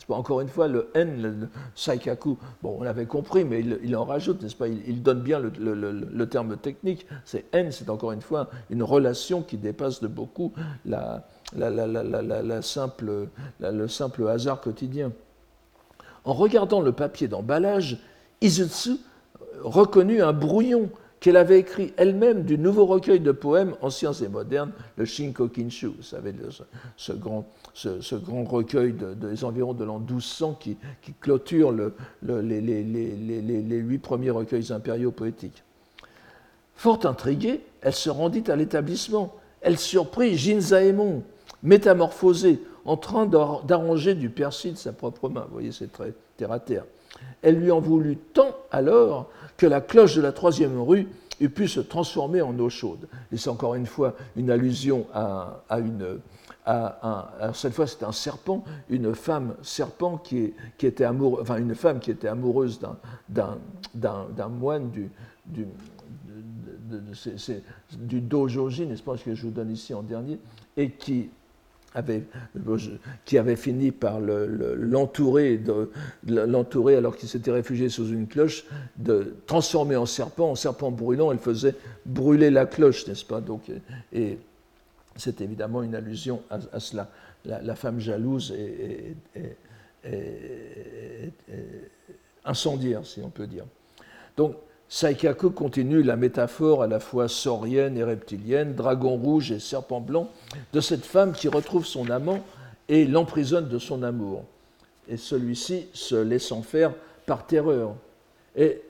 Encore une fois, le N, le, Saikaku, bon, on l'avait compris, mais il, en rajoute, n'est-ce pas? Il, donne bien le, terme technique. C'est N, c'est encore une fois une relation qui dépasse de beaucoup la, simple, le simple hasard quotidien. En regardant le papier d'emballage, Izutsu reconnut un brouillon qu'elle avait écrit elle-même du nouveau recueil de poèmes anciens et modernes, le Shinko Kinshu, vous savez, ce, grand, ce, grand, recueil des environs de l'an 1200 qui, clôture les, huit premiers recueils impériaux poétiques. Fort intriguée, elle se rendit à l'établissement. Elle surprit Jinzaemon, métamorphosé, en train d'arranger du persil de sa propre main. Vous voyez, c'est très terre à terre. Elle lui en voulut tant alors que la cloche de la troisième rue eût pu se transformer en eau chaude. Et c'est encore une fois une allusion à, une. cette fois, c'est un serpent, une femme serpent qui, était amoureuse, enfin une femme qui était amoureuse d'un moine du, du, du dojoji, n'est-ce pas, ce que je vous donne ici en dernier, et qui avait, qui avait fini par l'entourer, l'entourer alors qu'il s'était réfugié sous une cloche, de transformer en serpent, en serpent brûlant, elle faisait brûler la cloche, n'est-ce pas? Donc, Et c'est évidemment une allusion à, cela. La, femme jalouse est, incendiaire, si on peut dire. Donc, Saikaku continue la métaphore à la fois saurienne et reptilienne, dragon rouge et serpent blanc, de cette femme qui retrouve son amant et l'emprisonne de son amour. Et celui-ci se laissant faire par terreur. Et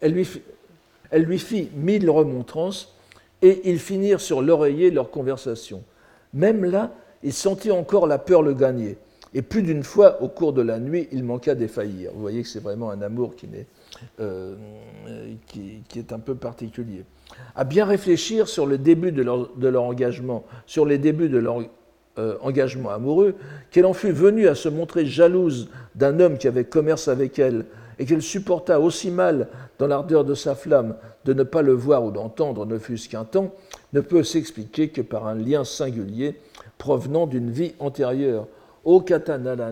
elle lui, fit, mille remontrances et ils finirent sur l'oreiller leur conversation. Même là, il sentit encore la peur le gagner. Et plus d'une fois, au cours de la nuit, il manqua défaillir. Vous voyez que c'est vraiment un amour qui n'est euh, qui, est un peu particulier. À bien réfléchir sur le début de leur, engagement, sur les débuts de leur euh, engagement amoureux, qu'elle en fût venue à se montrer jalouse d'un homme qui avait commerce avec elle, et qu'elle supporta aussi mal, dans l'ardeur de sa flamme, de ne pas le voir ou d'entendre, ne fût-ce qu'un temps, ne peut s'expliquer que par un lien singulier provenant d'une vie antérieure, O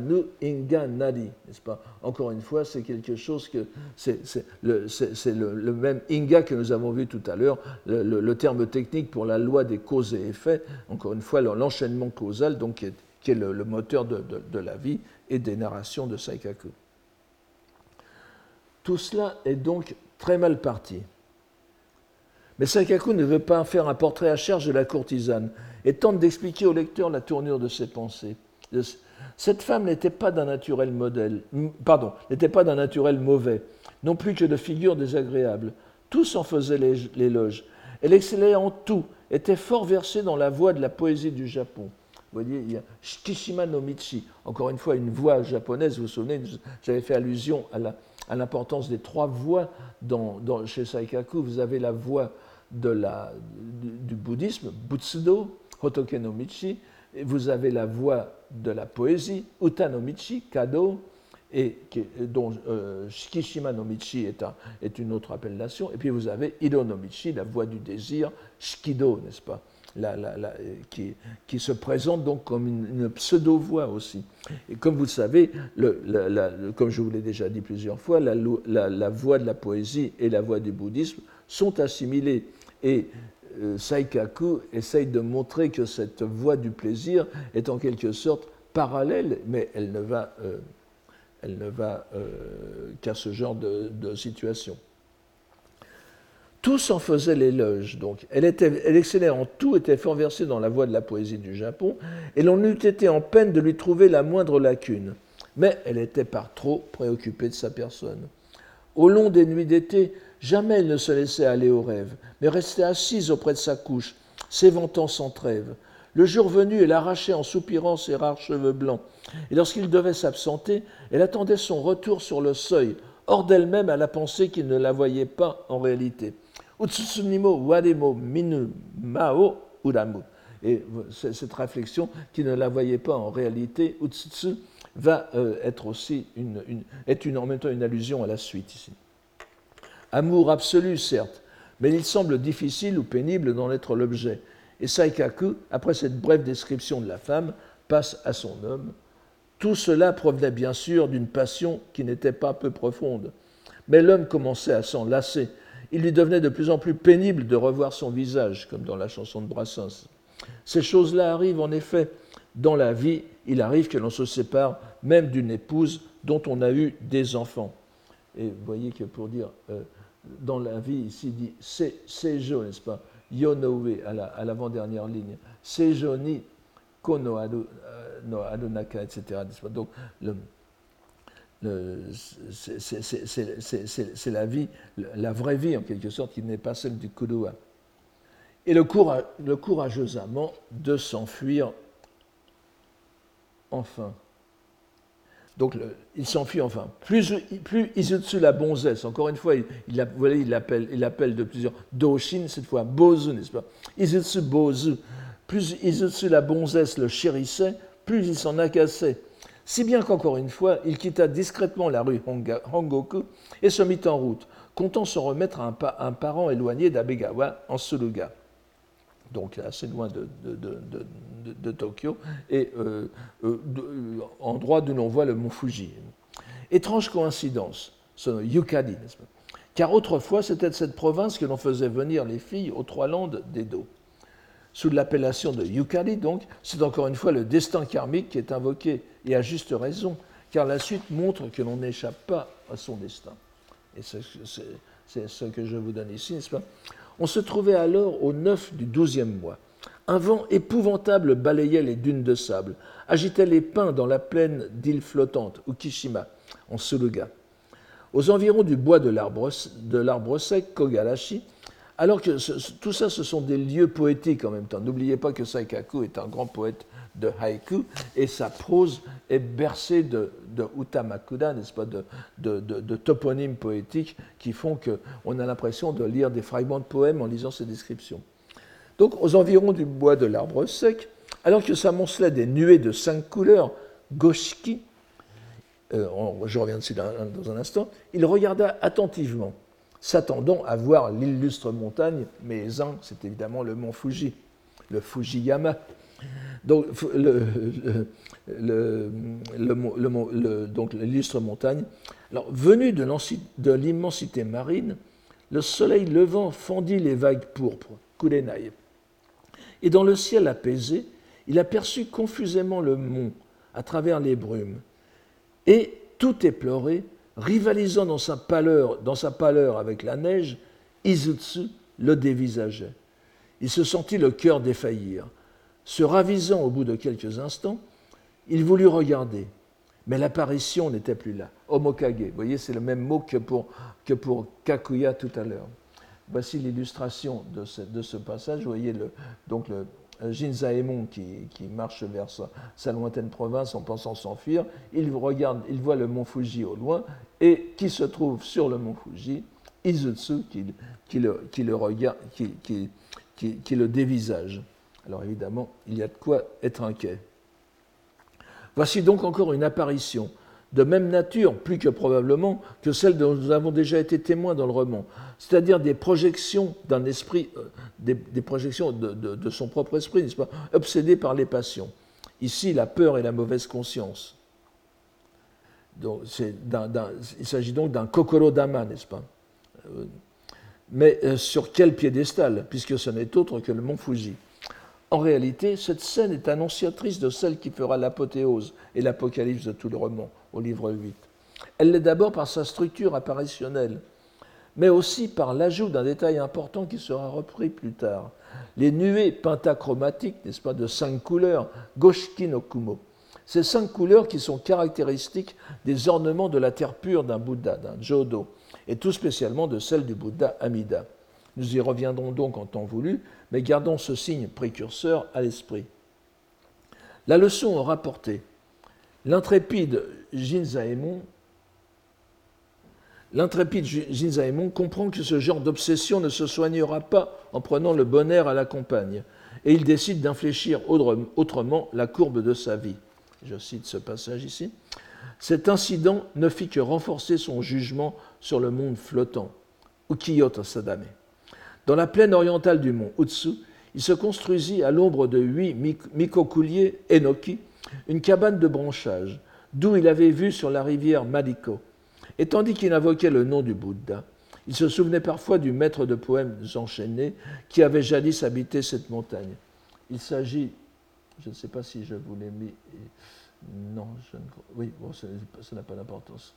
nu inga nari, n'est-ce pas? Encore une fois, c'est quelque chose que. C'est le, le, même inga que nous avons vu tout à l'heure, le, terme technique pour la loi des causes et effets, encore une fois, l'enchaînement causal, donc, qui est, le, moteur de, de, la vie et des narrations de Saikaku. Tout cela est donc très mal parti. Mais Saikaku ne veut pas faire un portrait à charge de la courtisane et tente d'expliquer au lecteur la tournure de ses pensées. Cette femme n'était pas d'un naturel modèle, pardon, n'était pas d'un naturel mauvais, non plus que de figure désagréable. Tous en faisaient l'éloge. Elle excellait en tout, était fort versée dans la voix de la poésie du Japon. Vous voyez, il y a Shikishima no Michi, encore une fois une voix japonaise, vous vous souvenez, j'avais fait allusion à l'importance des trois voix dans, chez Saikaku. Vous avez la voix de la, du, bouddhisme, Butsudo, Hotoke no Michi, vous avez la voix de la poésie, Utanomichi, Kado, et dont euh, Shikishima no Michi est, est, une autre appellation, et puis vous avez Ido no Michi, la voix du désir, Shikido, n'est-ce pas? La, qui, qui, se présente donc comme une, pseudo-voix aussi. Et comme vous le savez, le, comme je vous l'ai déjà dit plusieurs fois, la, voix de la poésie et la voix du bouddhisme sont assimilées. Et euh, Saikaku essaye de montrer que cette voie du plaisir est en quelque sorte parallèle, mais elle ne va, euh, elle ne va euh, qu'à ce genre de, situation. Tous en faisaient l'éloge, donc. Elle, était, elle excellait en tout, était fort versée dans la voie de la poésie du Japon, et l'on eût été en peine de lui trouver la moindre lacune. Mais elle était par trop préoccupée de sa personne. Au long des nuits d'été, Jamais elle ne se laissait aller au rêve, mais restait assise auprès de sa couche, s'éventant sans trêve. Le jour venu, elle arrachait en soupirant ses rares cheveux blancs, et lorsqu'il devait s'absenter, elle attendait son retour sur le seuil, hors d'elle-même à la pensée qu'il ne la voyait pas en réalité. Utsunimo waremo minu mao uramu. Et cette réflexion qui ne la voyait pas en réalité, Utsutsu, va euh, être aussi est une, en même temps une allusion à la suite ici. Amour absolu, certes, mais il semble difficile ou pénible d'en être l'objet. Et Saikaku, après cette brève description de la femme, passe à son homme, Tout cela provenait bien sûr d'une passion qui n'était pas peu profonde. Mais l'homme commençait à s'en lasser. Il lui devenait de plus en plus pénible de revoir son visage, comme dans la chanson de Brassens. Ces choses-là arrivent en effet dans la vie. Il arrive que l'on se sépare même d'une épouse dont on a eu des enfants. Et vous voyez que pour dire euh, dans la vie, ici dit jaune, n'est-ce pas? Yonowe à l'avant-dernière ligne. C'est joni kono euh, adonaka, etc. Donc, c'est la vie, la vraie vie en quelque sorte, qui n'est pas celle du Kudua. Et le, le courageux amant de s'enfuir enfin. Donc il s'enfuit enfin. Plus, Izutsu la bonzesse, encore une fois, il, il, l'appelle de plusieurs Doshin, cette fois Bozu, n'est-ce pas? Izutsu Bozu. Plus Izutsu la bonzesse le chérissait, plus il s'en agaçait. Si bien qu'encore une fois, il quitta discrètement la rue Hongoku et se mit en route, comptant se remettre à un, parent éloigné d'Abegawa en Suluga donc assez loin de, Tokyo, et euh, euh, euh, endroit d'où l'on voit le mont Fuji. Étrange coïncidence, ce Yukadi, car autrefois c'était de cette province que l'on faisait venir les filles aux trois landes d'Edo. Sous l'appellation de Yukadi, donc, c'est encore une fois le destin karmique qui est invoqué, et à juste raison, car la suite montre que l'on n'échappe pas à son destin. Et c'est ce que je vous donne ici, n'est-ce pas? On se trouvait alors au neuf du douzième mois. Un vent épouvantable balayait les dunes de sable, agitait les pins dans la plaine d'îles flottantes, Ukishima, en Suluga. Aux environs du bois de l'arbre sec, Kogarashi, alors que tout ça, ce sont des lieux poétiques en même temps. N'oubliez pas que Saikaku est un grand poète de haïku, et sa prose est bercée de, de utamakuda, n'est-ce pas, de, de, toponymes poétiques qui font qu'on a l'impression de lire des fragments de poèmes en lisant ces descriptions. Donc, aux environs du bois de l'arbre sec, alors que s'amoncelait des nuées de cinq couleurs, goshiki, euh, je reviens dessus dans, un instant, il regarda attentivement, s'attendant à voir l'illustre montagne, mais c'est évidemment le mont Fuji, le Fujiyama, donc, l'illustre montagne. Alors, venu de l'immensité marine, le soleil levant fendit les vagues pourpres, Kurenai. Et dans le ciel apaisé, il aperçut confusément le mont à travers les brumes. Et, tout éploré, rivalisant dans sa pâleur, dans sa pâleur avec la neige, Izutsu le dévisageait. Il se sentit le cœur défaillir. Se ravisant au bout de quelques instants, il voulut regarder, mais l'apparition n'était plus là. Omokage, vous voyez, c'est le même mot que pour, que pour Kakuya tout à l'heure. Voici l'illustration de ce, de ce, passage. Vous voyez le, donc le Jinzaemon qui, qui marche vers sa, lointaine province en pensant s'enfuir. Il regarde, il voit le mont Fuji au loin et qui se trouve sur le mont Fuji Izutsu qui, qui, le, qui le, regarde, qui, qui le dévisage. Alors évidemment, il y a de quoi être inquiet. Voici donc encore une apparition, de même nature, plus que probablement, que celle dont nous avons déjà été témoins dans le roman, c'est-à-dire des projections d'un esprit, euh, des, projections de, son propre esprit, n'est-ce pas, obsédé par les passions. Ici, la peur et la mauvaise conscience. Il s'agit donc d'un kokoro dama, n'est-ce pas euh, Mais euh, sur quel piédestal, puisque ce n'est autre que le mont Fuji en réalité, cette scène est annonciatrice de celle qui fera l'apothéose et l'apocalypse de tout le roman, au livre 8. Elle l'est d'abord par sa structure apparitionnelle, mais aussi par l'ajout d'un détail important qui sera repris plus tard. Les nuées pentachromatiques, n'est-ce pas, de cinq couleurs, Goshki no Kumo. Ces cinq couleurs qui sont caractéristiques des ornements de la terre pure d'un Bouddha, d'un Jodo, et tout spécialement de celle du Bouddha Amida. Nous y reviendrons donc en temps voulu, mais gardons ce signe précurseur à l'esprit. La leçon aura porté. L'intrépide Jinzaemon comprend que ce genre d'obsession ne se soignera pas en prenant le bon air à la campagne, et il décide d'infléchir autrement la courbe de sa vie. Je cite ce passage ici. Cet incident ne fit que renforcer son jugement sur le monde flottant, Ukiyoto Sadame. Dans la plaine orientale du mont Utsu, il se construisit à l'ombre de huit micocouliers enoki une cabane de branchage, d'où il avait vu sur la rivière Madiko. Et tandis qu'il invoquait le nom du Bouddha, il se souvenait parfois du maître de poèmes enchaînés qui avait jadis habité cette montagne. Il s'agit, je ne sais pas si je vous l'ai mis, non, je ne, oui, bon, ça n'a pas d'importance.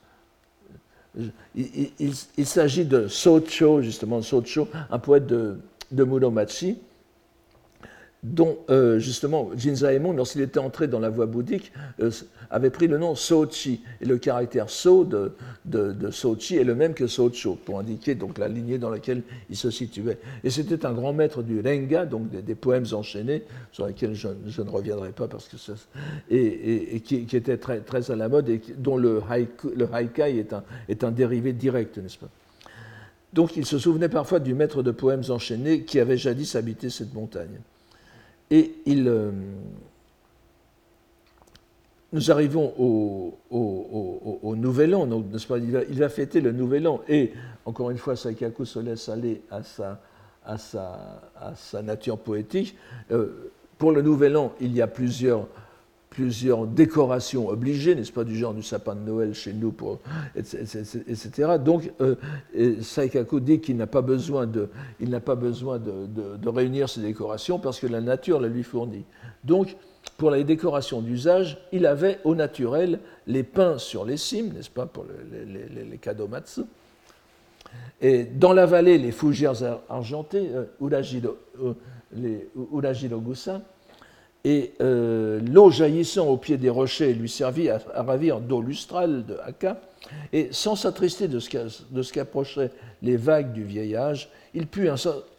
Il, s'agit de Socho, justement, Socho, un poète de, de Muromachi, dont euh, justement Jinzaemon, lorsqu'il était entré dans la voie bouddhique, euh, avait pris le nom Sochi. Et le caractère So de, de, Sochi est le même que Socho, pour indiquer donc la lignée dans laquelle il se situait. Et c'était un grand maître du Renga, donc des, poèmes enchaînés, sur lesquels je, ne reviendrai pas, parce que et, qui, était très, à la mode, et dont le, un, est un dérivé direct, n'est-ce pas? Donc il se souvenait parfois du maître de poèmes enchaînés qui avait jadis habité cette montagne. Et euh, nous arrivons au, Nouvel An, donc, il, va, il, va, fêter le Nouvel An, et encore une fois, Saikaku se laisse aller à sa nature poétique. Euh, pour le Nouvel An, il y a plusieurs plusieurs décorations obligées, n'est-ce pas, du genre du sapin de Noël chez nous, pour, etc. Donc, euh, Saikaku dit qu'il n'a pas besoin, de, il pas besoin de, réunir ces décorations parce que la nature la lui fournit. Donc, pour les décorations d'usage, il avait au naturel les pins sur les cimes, n'est-ce pas, pour les, les, les, kadomatsu. Et dans la vallée, les fougères argentées, euh, euh, les Urajirogusa, et euh, l'eau jaillissant au pied des rochers lui servit à, ravir d'eau lustrale de Haka, et sans s'attrister de ce qu'approchaient les vagues du vieil âge, il put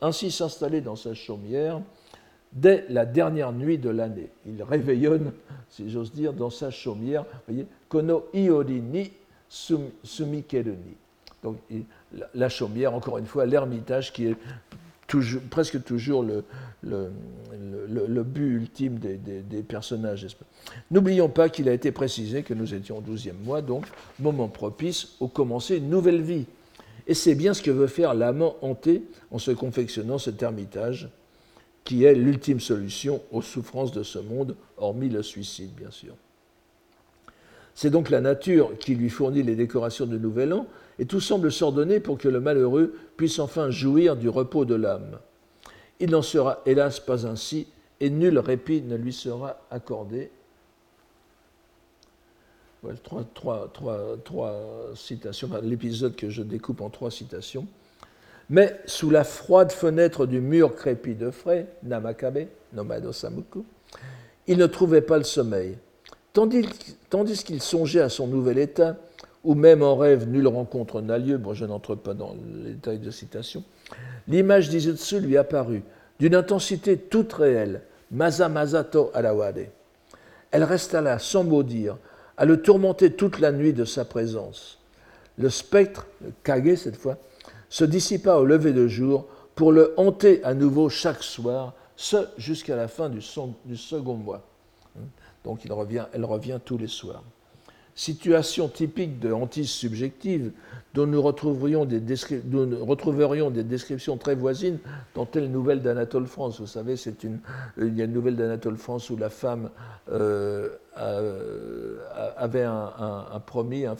ainsi s'installer dans sa chaumière dès la dernière nuit de l'année. Il réveillonne, si j'ose dire, dans sa chaumière, voyez, Kono Iori ni Sumikeru ni. Donc la chaumière, encore une fois, l'ermitage qui est presque toujours le, but ultime des, personnages. N'oublions pas qu'il a été précisé que nous étions au douzième mois, donc moment propice au commencer une nouvelle vie. Et c'est bien ce que veut faire l'amant hanté en se confectionnant cet ermitage, qui est l'ultime solution aux souffrances de ce monde, hormis le suicide, bien sûr. C'est donc la nature qui lui fournit les décorations de Nouvel An, et tout semble s'ordonner pour que le malheureux puisse enfin jouir du repos de l'âme. Il n'en sera hélas pas ainsi, et nul répit ne lui sera accordé. Trois, citations, l'épisode que je découpe en trois citations. Mais sous la froide fenêtre du mur crépi de frais, Namakabe, Nomado Samuku, il ne trouvait pas le sommeil. Tandis qu'il songeait à son nouvel état, ou même en rêve, nulle rencontre n'a lieu, bon, je n'entre pas dans les détails de citation, l'image d'Izutsu lui apparut, d'une intensité toute réelle, Masa Masato Alawade. Elle resta là, sans mot dire, à le tourmenter toute la nuit de sa présence. Le spectre, le Kage cette fois, se dissipa au lever de jour pour le hanter à nouveau chaque soir, ce jusqu'à la fin du, du second mois. Donc il revient, elle revient tous les soirs situation typique de hantise subjective dont nous retrouverions des, descriptions très voisines dans telle nouvelle d'Anatole France. Vous savez, c'est une, il y a une nouvelle d'Anatole France où la femme euh, avait un, promis, un,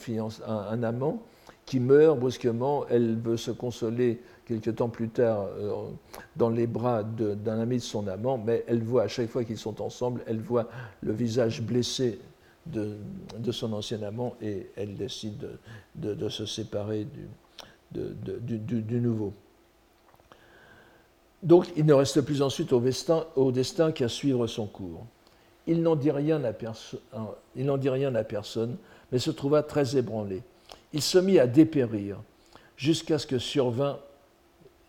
un, amant, qui meurt brusquement. Elle veut se consoler quelque temps plus tard euh, dans les bras d'un ami de son amant, mais elle voit à chaque fois qu'ils sont ensemble, elle voit le visage blessé de, son ancien amant et elle décide de, se séparer du, nouveau. Donc il ne reste plus ensuite au destin, qu'à suivre son cours. Il n'en dit, rien à il n'en dit rien à personne, mais se trouva très ébranlé. Il se mit à dépérir jusqu'à ce que survint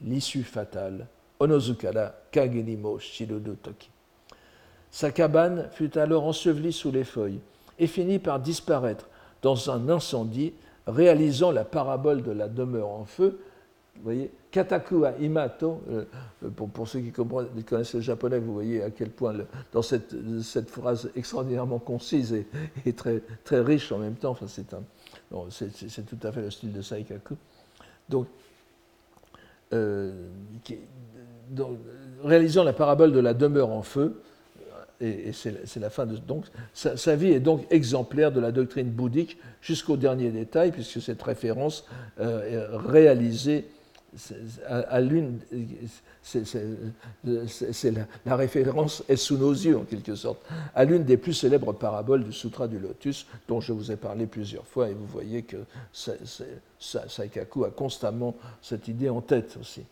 l'issue fatale, Onozukara Kagenimo Shirudu Toki. Sa cabane fut alors ensevelie sous les feuilles, et finit par disparaître dans un incendie, réalisant la parabole de la demeure en feu. Vous voyez, Katakua Imato, euh, pour, pour, ceux qui, connaissent le japonais, vous voyez à quel point, dans cette, cette, phrase extraordinairement concise et, très, très riche en même temps, enfin, c'est, c'est, tout à fait le style de Saikaku. Euh, donc, réalisant la parabole de la demeure en feu, et, c'est la fin de. Donc, sa, vie est donc exemplaire de la doctrine bouddhique jusqu'au dernier détail, puisque cette référence euh, est réalisée à, l'une. C'est la, référence est sous nos yeux, en quelque sorte, à l'une des plus célèbres paraboles du Sutra du Lotus, dont je vous ai parlé plusieurs fois, et vous voyez que Saikaku a constamment cette idée en tête aussi.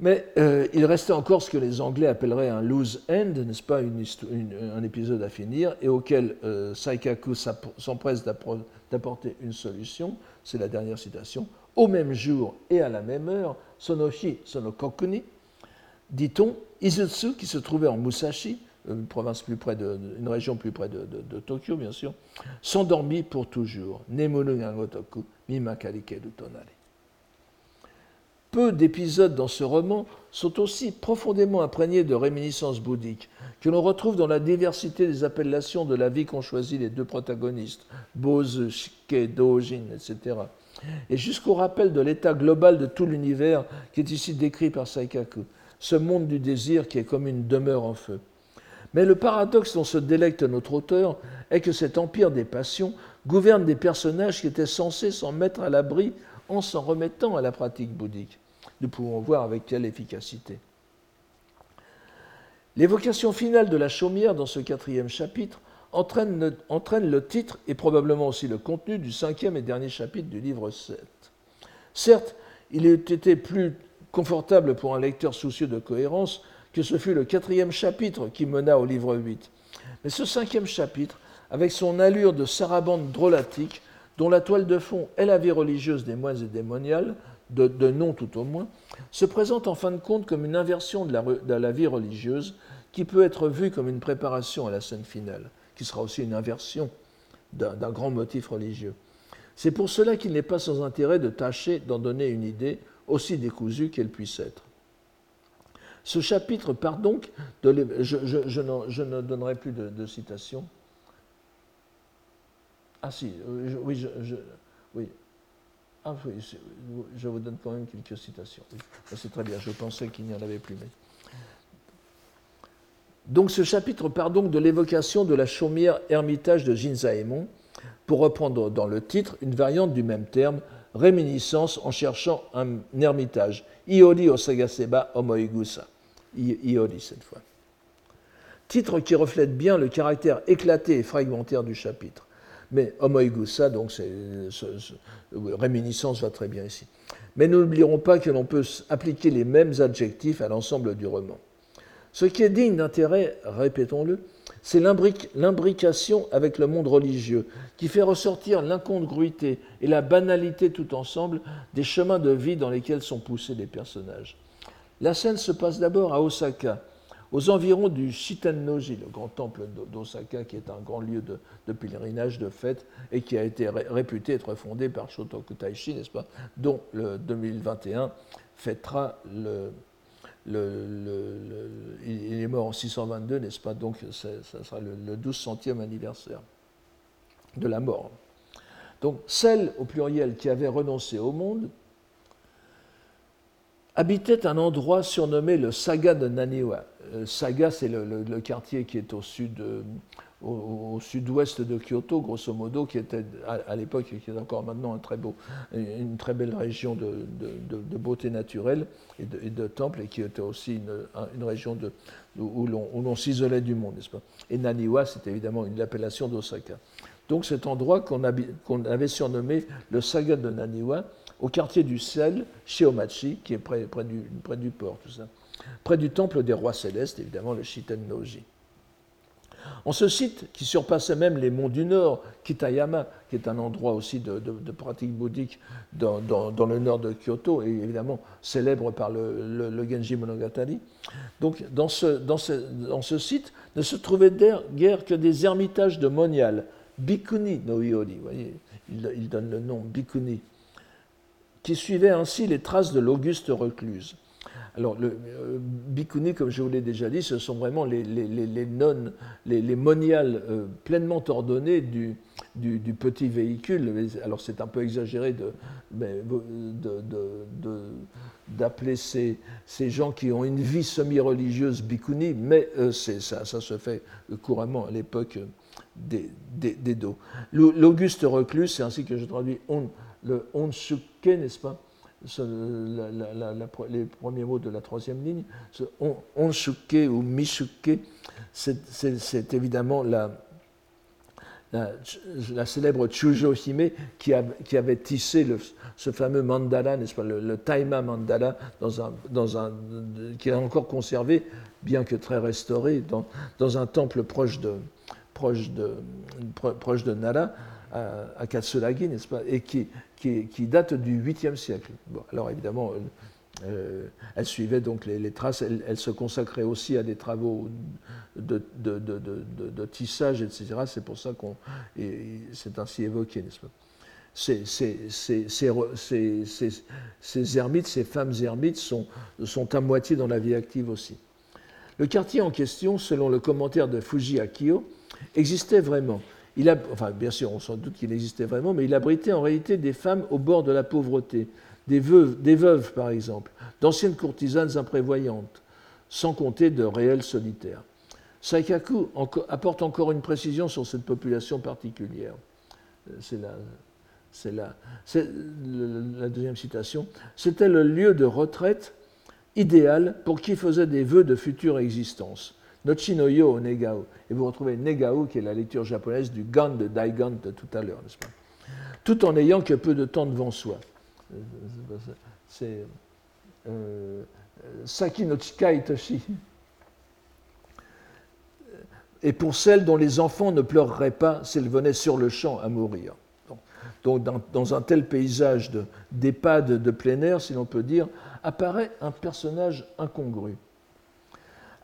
Mais euh, il restait encore ce que les Anglais appelleraient un loose end, n'est-ce pas, un épisode à finir, et auquel euh, Saikaku s'empresse d'apporter une solution. C'est la dernière citation. Au même jour et à la même heure, Sonoshi Sonokokuni, dit-on, Izutsu, qui se trouvait en Musashi, une, province plus près de, région plus près de, Tokyo, bien sûr, s'endormit pour toujours. Nemunu Gangotoku, Mimakarike Tonare peu d'épisodes dans ce roman sont aussi profondément imprégnés de réminiscences bouddhiques, que l'on retrouve dans la diversité des appellations de la vie qu'ont choisi les deux protagonistes, Bose, Shike, Dojin, etc. Et jusqu'au rappel de l'état global de tout l'univers qui est ici décrit par Saikaku, ce monde du désir qui est comme une demeure en feu. Mais le paradoxe dont se délecte notre auteur est que cet empire des passions gouverne des personnages qui étaient censés s'en mettre à l'abri en s'en remettant à la pratique bouddhique. Nous pouvons voir avec quelle efficacité. L'évocation finale de la chaumière dans ce quatrième chapitre entraîne le, titre et probablement aussi le contenu du cinquième et dernier chapitre du livre 7. Certes, il eût été plus confortable pour un lecteur soucieux de cohérence que ce fut le quatrième chapitre qui mena au livre 8. Mais ce cinquième chapitre, avec son allure de sarabande drôlatique, dont la toile de fond est la vie religieuse des moines et des de, nom tout au moins, se présente en fin de compte comme une inversion de la, vie religieuse qui peut être vue comme une préparation à la scène finale, qui sera aussi une inversion d'un grand motif religieux. C'est pour cela qu'il n'est pas sans intérêt de tâcher d'en donner une idée aussi décousue qu'elle puisse être. Ce chapitre part donc de... Je, je, ne donnerai plus de, de citations. Ah si, euh, oui, oui, ah oui, je vous donne quand même quelques citations. C'est très bien, je pensais qu'il n'y en avait plus. Donc ce chapitre part donc de l'évocation de la chaumière ermitage de Jinzaemon, pour reprendre dans le titre une variante du même terme, réminiscence en cherchant un ermitage. Iori Osagaseba Omoigusa. Iori cette fois. Titre qui reflète bien le caractère éclaté et fragmentaire du chapitre. Mais homoigusa, donc c'est, réminiscence va très bien ici. Mais n'oublierons pas que l'on peut appliquer les mêmes adjectifs à l'ensemble du roman. Ce qui est digne d'intérêt, répétons-le, c'est l'imbrication avec le monde religieux, qui fait ressortir l'incongruité et la banalité tout ensemble des chemins de vie dans lesquels sont poussés les personnages. La scène se passe d'abord à Osaka, aux environs du Shitennoji, le grand temple d'Osaka, qui est un grand lieu de, pèlerinage, de fête, et qui a été réputé être fondé par Shotoku Taishi, n'est-ce pas, dont le 2021 fêtera le, il est mort en 622, n'est-ce pas Donc, ça sera le, le 12 centième anniversaire de la mort. Donc, celle, au pluriel, qui avait renoncé au monde, habitait un endroit surnommé le Saga de Naniwa. Euh, Saga, c'est le, quartier qui est au sud, euh, au, sud-ouest de Kyoto, grosso modo, qui était à, l'époque et qui est encore maintenant une très belle région de, beauté naturelle et de, temples, et qui était aussi une, région où l'on s'isolait du monde, n'est-ce pas? Et Naniwa, c'est évidemment une appellation d'Osaka. Donc cet endroit qu'on avait surnommé le Saga de Naniwa, au quartier du Sel, chez Omachi, qui est près, du, près du port, tout ça. Près du temple des rois célestes, évidemment, le Shiten-no-ji. En ce site, qui surpassait même les monts du Nord, Kitayama, qui est un endroit aussi de, pratique bouddhique dans, le nord de Kyoto, et évidemment célèbre par le, Genji Monogatari. Donc, dans ce, site ne se trouvaient guère que des ermitages de monial, Bikuni no Iori, voyez, il, il donne le nom Bikuni, qui suivait ainsi les traces de l'auguste recluse. Alors, le euh, bikuni, comme je vous l'ai déjà dit, ce sont vraiment les, les, les, nonnes, les, moniales euh, pleinement ordonnées du, petit véhicule. Alors c'est un peu exagéré d'appeler ces, ces, gens qui ont une vie semi-religieuse bikuni, mais euh, ça, ça, se fait couramment à l'époque des, des, dos. L'Auguste reclus, c'est ainsi que je traduis on, le Onsuke, n'est-ce pas? Les premiers mots de la troisième ligne, on, Onsuke ou Mishuke, c'est évidemment la, célèbre Chujo Hime qui, avait tissé ce fameux mandala, n'est-ce pas, le, Taima mandala, dans un, qui est encore conservé, bien que très restauré, dans, un temple proche de Nara, à, Katsuragi, n'est-ce pas, et qui, qui, qui, date du 8e siècle. Bon, alors évidemment, euh, elle suivait donc les, traces, elle, se consacrait aussi à des travaux de, de, de, de tissage, etc. C'est pour ça qu'on c'est ainsi évoqué, n'est-ce pas ces, ces, ces, ces, ermites, ces femmes ermites sont, sont à moitié dans la vie active aussi. Le quartier en question, selon le commentaire de Fuji Akio, existait vraiment. Il a, enfin, bien sûr, on s'en doute qu'il existait vraiment, mais il abritait en réalité des femmes au bord de la pauvreté, des veuves, des veuves par exemple, d'anciennes courtisanes imprévoyantes, sans compter de réels solitaires. Saikaku apporte encore une précision sur cette population particulière. C'est la, c'est la, la, deuxième citation. C'était le lieu de retraite idéal pour qui faisait des vœux de future existence. Nochi no yo negao. Et vous retrouvez negao, qui est la lecture japonaise du gan de Daigan de tout à l'heure, n'est-ce pas? Tout en n'ayant que peu de temps devant soi. C'est euh, Saki no Chikai Toshi. Et pour celles dont les enfants ne pleureraient pas s'ils venaient sur le champ à mourir. Donc, dans, un tel paysage d'EHPAD de, de plein air, si l'on peut dire, apparaît un personnage incongru.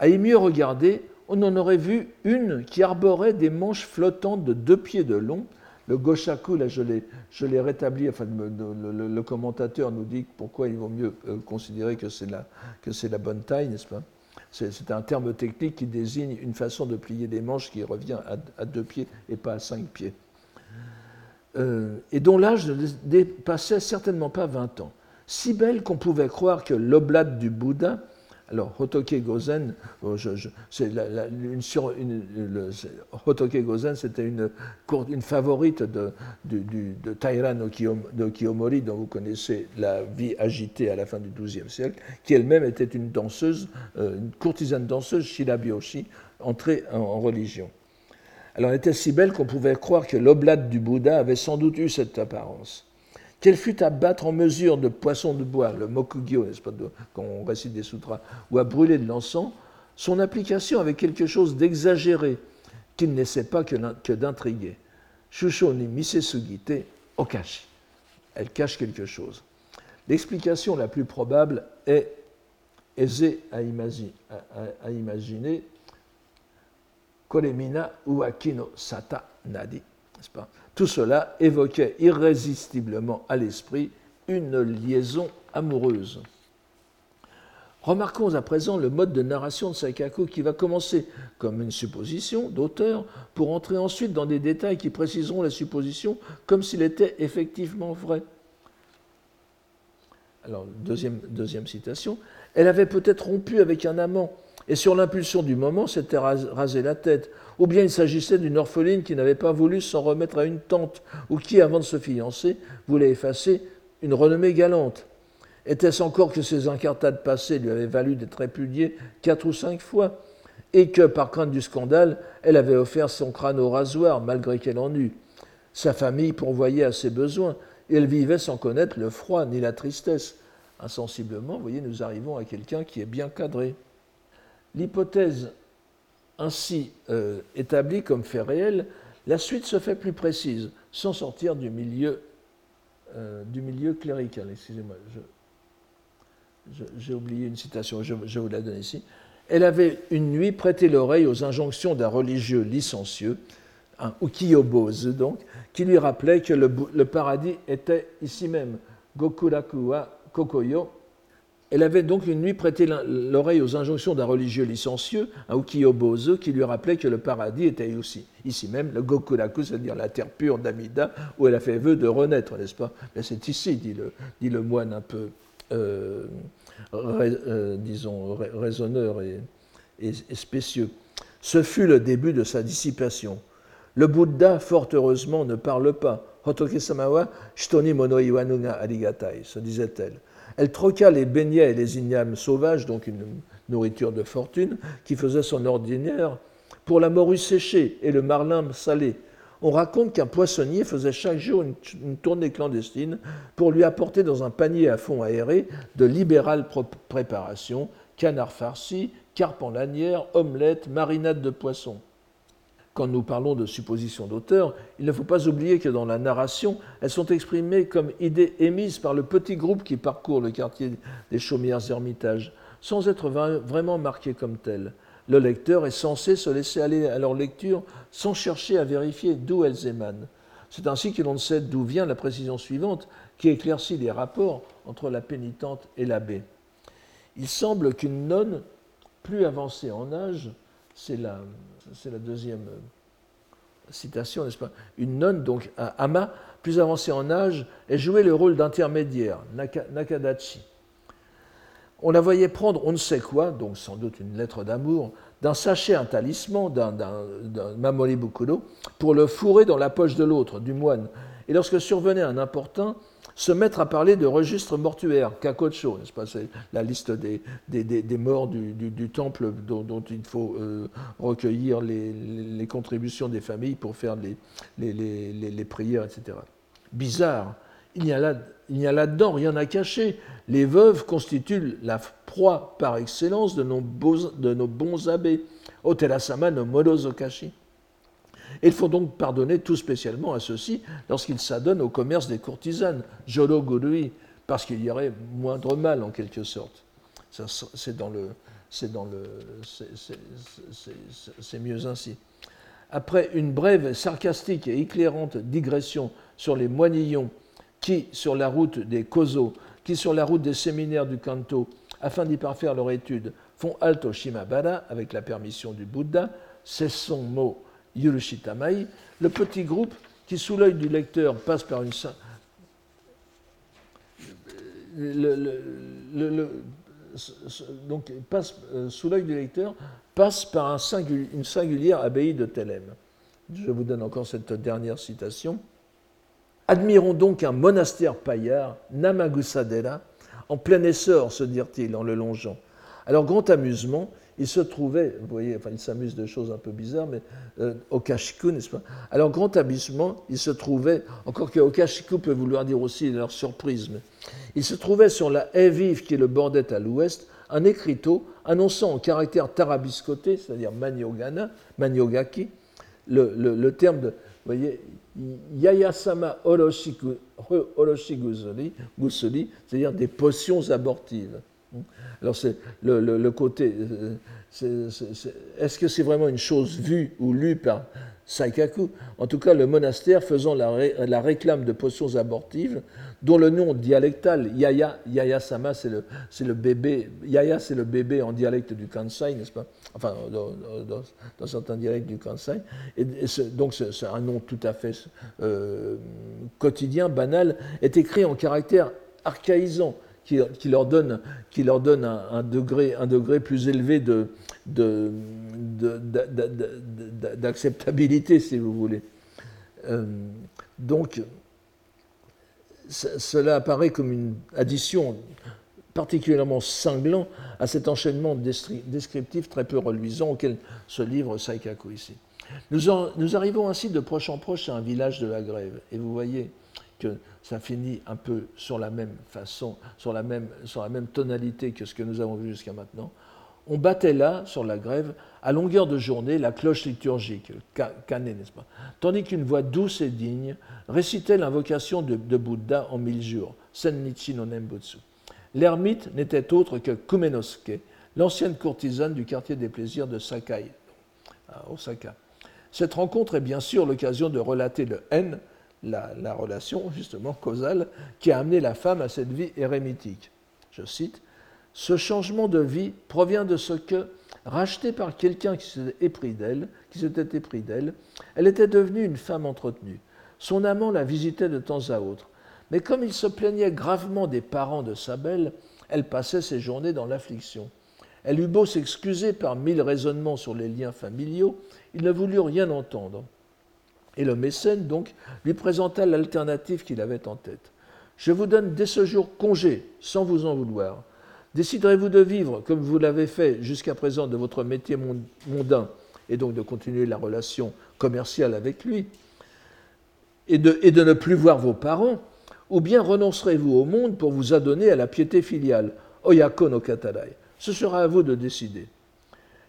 À mieux regarder, on en aurait vu une qui arborait des manches flottantes de deux pieds de long, le goshaku, là je l'ai rétabli, enfin le, commentateur nous dit pourquoi il vaut mieux euh, considérer que c'est la, la bonne taille, n'est-ce pas? C'est un terme technique qui désigne une façon de plier des manches qui revient à, deux pieds et pas à cinq pieds. Euh, et dont l'âge ne dépassait certainement pas 20 ans. Si belle qu'on pouvait croire que l'oblate du Bouddha alors, Hotoke Gozen, c'était une, favorite de, de Taira no, Kiyomori, dont vous connaissez la vie agitée à la fin du XIIe siècle, qui elle-même était une danseuse, euh, une courtisane danseuse, Shirabyoshi, entrée en, religion. Alors, elle était si belle qu'on pouvait croire que l'oblate du Bouddha avait sans doute eu cette apparence qu'elle fût à battre en mesure de poisson de bois, le mokugyo, n'est-ce pas, quand on récite des sutras, ou à brûler de l'encens, son application avait quelque chose d'exagéré, qu'il n'essaie pas que d'intriguer. Shusho ni misesugite okashi. Elle cache quelque chose. L'explication la plus probable est aisée à imaginer, à, uakino sata nadi, n'est-ce pas? Tout cela évoquait irrésistiblement à l'esprit une liaison amoureuse. Remarquons à présent le mode de narration de Saikaku qui va commencer comme une supposition d'auteur pour entrer ensuite dans des détails qui préciseront la supposition comme s'il était effectivement vrai. Deuxième, deuxième citation. Elle avait peut-être rompu avec un amant et sur l'impulsion du moment s'était rasé la tête ou bien il s'agissait d'une orpheline qui n'avait pas voulu s'en remettre à une tante, ou qui, avant de se fiancer, voulait effacer une renommée galante. Était-ce encore que ses incartades passées lui avaient valu d'être répudiée quatre ou cinq fois, et que, par crainte du scandale, elle avait offert son crâne au rasoir, malgré qu'elle en eût? Sa famille pourvoyait à ses besoins, et elle vivait sans connaître le froid ni la tristesse. Insensiblement, vous voyez, nous arrivons à quelqu'un qui est bien cadré. L'hypothèse ainsi euh, établi comme fait réel, la suite se fait plus précise, sans sortir du milieu, euh, du milieu clérical. Excusez-moi, j'ai oublié une citation, je, vous la donne ici. Elle avait une nuit prêté l'oreille aux injonctions d'un religieux licencieux, un ukiyobose donc, qui lui rappelait que le, le paradis était ici même, Gokurakuwa Kokoyo, Elle avait donc une nuit prêté l'oreille aux injonctions d'un religieux licencieux, un Ukiyo-Bozo, qui lui rappelait que le paradis était aussi, ici même, le Gokuraku, c'est-à-dire la terre pure d'Amida, où elle a fait vœu de renaître, n'est-ce pas? Mais c'est ici, dit le, moine un peu, euh, euh, disons, raisonneur et, et, spécieux. Ce fut le début de sa dissipation. Le Bouddha, fort heureusement, ne parle pas. Hotoke Samawa, Shitoni mono iwanuga arigatai, se disait-elle. Elle troqua les beignets et les ignames sauvages, donc une nourriture de fortune, qui faisait son ordinaire, pour la morue séchée et le marlin salé. On raconte qu'un poissonnier faisait chaque jour une, tournée clandestine pour lui apporter dans un panier à fond aéré de libérales préparations, canard farci, carpe en lanière, omelette, marinade de poisson quand nous parlons de suppositions d'auteur, il ne faut pas oublier que dans la narration, elles sont exprimées comme idées émises par le petit groupe qui parcourt le quartier des Chaumières Ermitages, sans être vraiment marquées comme telles. Le lecteur est censé se laisser aller à leur lecture sans chercher à vérifier d'où elles émanent. C'est ainsi que l'on sait d'où vient la précision suivante qui éclaircit les rapports entre la pénitente et l'abbé. Il semble qu'une nonne, plus avancée en âge, c'est la, c'est la deuxième euh, citation, n'est-ce pas? Une nonne, donc un ama, plus avancée en âge, elle jouait le rôle d'intermédiaire, Nakadachi. On la voyait prendre on ne sait quoi, donc sans doute une lettre d'amour, d'un sachet, un talisman, d'un mamori bukuro, pour le fourrer dans la poche de l'autre, du moine. Et lorsque survenait un importun, se mettre à parler de registres mortuaires, Kakocho, n'est-ce pas C'est la liste des, des, morts du, temple dont, il faut euh, recueillir les, contributions des familles pour faire les, les prières, etc. Bizarre. Il n'y a là, là-dedans rien à cacher. Les veuves constituent la proie par excellence de nos, de nos bons abbés. Oterasama no Morozokashi. Il faut donc pardonner tout spécialement à ceux-ci lorsqu'ils s'adonnent au commerce des courtisanes, Jolo Gurui, parce qu'il y aurait moindre mal en quelque sorte. C'est mieux ainsi. Après une brève, sarcastique et éclairante digression sur les moignillons qui, sur la route des Kozo, qui, sur la route des séminaires du Kanto, afin d'y parfaire leur étude, font halte au Shimabara avec la permission du Bouddha, c'est son mot Yurushitamai, le petit groupe qui, sous l'œil du lecteur, passe par une. donc, passe, euh, sous l'œil du lecteur, passe par un une singulière abbaye de Telem. Je vous donne encore cette dernière citation. Admirons donc un monastère paillard, Namagusadera, en plein essor, se dirent-ils en le longeant. Alors, grand amusement, il se trouvait, vous voyez, enfin, il s'amuse de choses un peu bizarres, mais euh, au Kashiku, n'est-ce pas? Alors, grand amusement, il se trouvait, encore que Okashiku peut vouloir dire aussi leur surprise, mais il se trouvait sur la haie vive qui le bordait à l'ouest, un écriteau annonçant en caractère tarabiscoté, c'est-à-dire maniogana, maniogaki, le, le, terme de, vous voyez, Yayasama Oroshigusuli, c'est-à-dire des potions abortives. Alors, c'est le, côté. Euh, est-ce que c'est vraiment une chose vue ou lue par Saikaku? En tout cas, le monastère faisant la, réclame de potions abortives, dont le nom dialectal, Yaya, Yaya Sama, c'est le, le, bébé. Yaya, c'est le bébé en dialecte du Kansai, n'est-ce pas? Enfin, dans, certains dialectes du Kansai. Et, donc, c'est un nom tout à fait euh, quotidien, banal, est écrit en caractère archaïsant qui, leur donne, qui leur donne un, degré, un degré plus élevé d'acceptabilité, si vous voulez. Euh, donc, cela apparaît comme une addition particulièrement cinglant à cet enchaînement descriptif très peu reluisant auquel se livre Saikaku ici. Nous, nous arrivons ainsi de proche en proche à un village de la grève, et vous voyez que ça finit un peu sur la même façon, sur la même, tonalité que ce que nous avons vu jusqu'à maintenant. On battait là, sur la grève, à longueur de journée, la cloche liturgique, le canet, n'est-ce pas? Tandis qu'une voix douce et digne récitait l'invocation de, Bouddha en mille jours, Sennichi no Nembutsu. L'ermite n'était autre que Kumenosuke, l'ancienne courtisane du quartier des plaisirs de Sakai, à Osaka. Cette rencontre est bien sûr l'occasion de relater le N la, relation justement causale qui a amené la femme à cette vie érémitique. Je cite Ce changement de vie provient de ce que, rachetée par quelqu'un qui s'était épris d'elle, qui s'était épris d'elle, elle était devenue une femme entretenue. Son amant la visitait de temps à autre. Mais comme il se plaignait gravement des parents de sa belle, elle passait ses journées dans l'affliction. Elle eut beau s'excuser par mille raisonnements sur les liens familiaux, il ne voulut rien entendre. Et le mécène, donc, lui présenta l'alternative qu'il avait en tête. Je vous donne dès ce jour congé, sans vous en vouloir. Déciderez-vous de vivre comme vous l'avez fait jusqu'à présent de votre métier mondain, et donc de continuer la relation commerciale avec lui, et de, ne plus voir vos parents, ou bien renoncerez-vous au monde pour vous adonner à la piété filiale, oyako no katalai. Ce sera à vous de décider.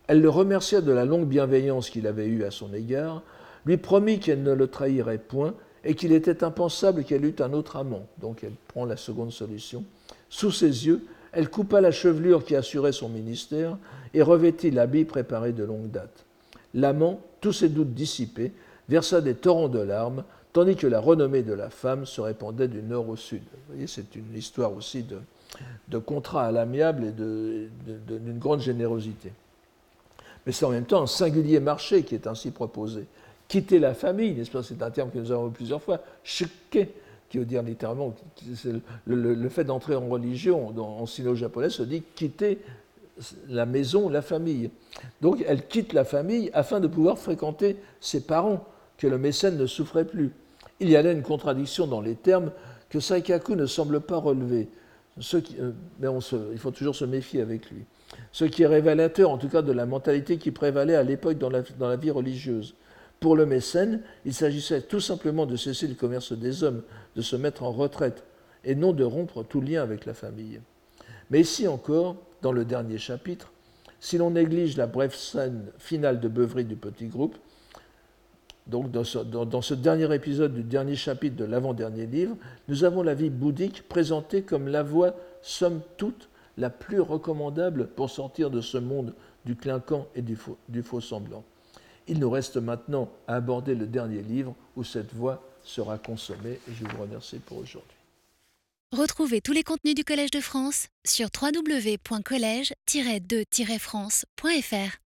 Elle le remercia de la longue bienveillance qu'il avait eue à son égard, lui promit qu'elle ne le trahirait point et qu'il était impensable qu'elle eût un autre amant. Donc elle prend la seconde solution. Sous ses yeux, elle coupa la chevelure qui assurait son ministère et revêtit l'habit préparé de longue date. L'amant, tous ses doutes dissipés, versa des torrents de larmes, tandis que la renommée de la femme se répandait du nord au sud. Vous voyez, c'est une histoire aussi de, de contrat à l'amiable et d'une grande générosité. Mais c'est en même temps un singulier marché qui est ainsi proposé. Quitter la famille, n'est-ce pas? C'est un terme que nous avons plusieurs fois. Shike, qui veut dire littéralement, le, fait d'entrer en religion en sino-japonais se dit quitter la maison, la famille. Donc elle quitte la famille afin de pouvoir fréquenter ses parents, que le mécène ne souffrait plus. Il y a là une contradiction dans les termes que Saikaku ne semble pas relever. Euh, mais il faut toujours se méfier avec lui. Ce qui est révélateur, en tout cas, de la mentalité qui prévalait à l'époque dans la vie religieuse. Pour le mécène, il s'agissait tout simplement de cesser le commerce des hommes, de se mettre en retraite, et non de rompre tout lien avec la famille. Mais ici encore, dans le dernier chapitre, si l'on néglige la brève scène finale de beuverie du petit groupe, donc dans ce, dernier épisode du dernier chapitre de l'avant-dernier livre, nous avons la vie bouddhique présentée comme la voie, somme toute, la plus recommandable pour sortir de ce monde du clinquant et du faux, du faux semblant. Il nous reste maintenant à aborder le dernier livre où cette voie sera consommée et je vous remercie pour aujourd'hui. Retrouvez tous les contenus du Collège de France sur www.colège-2-france.fr.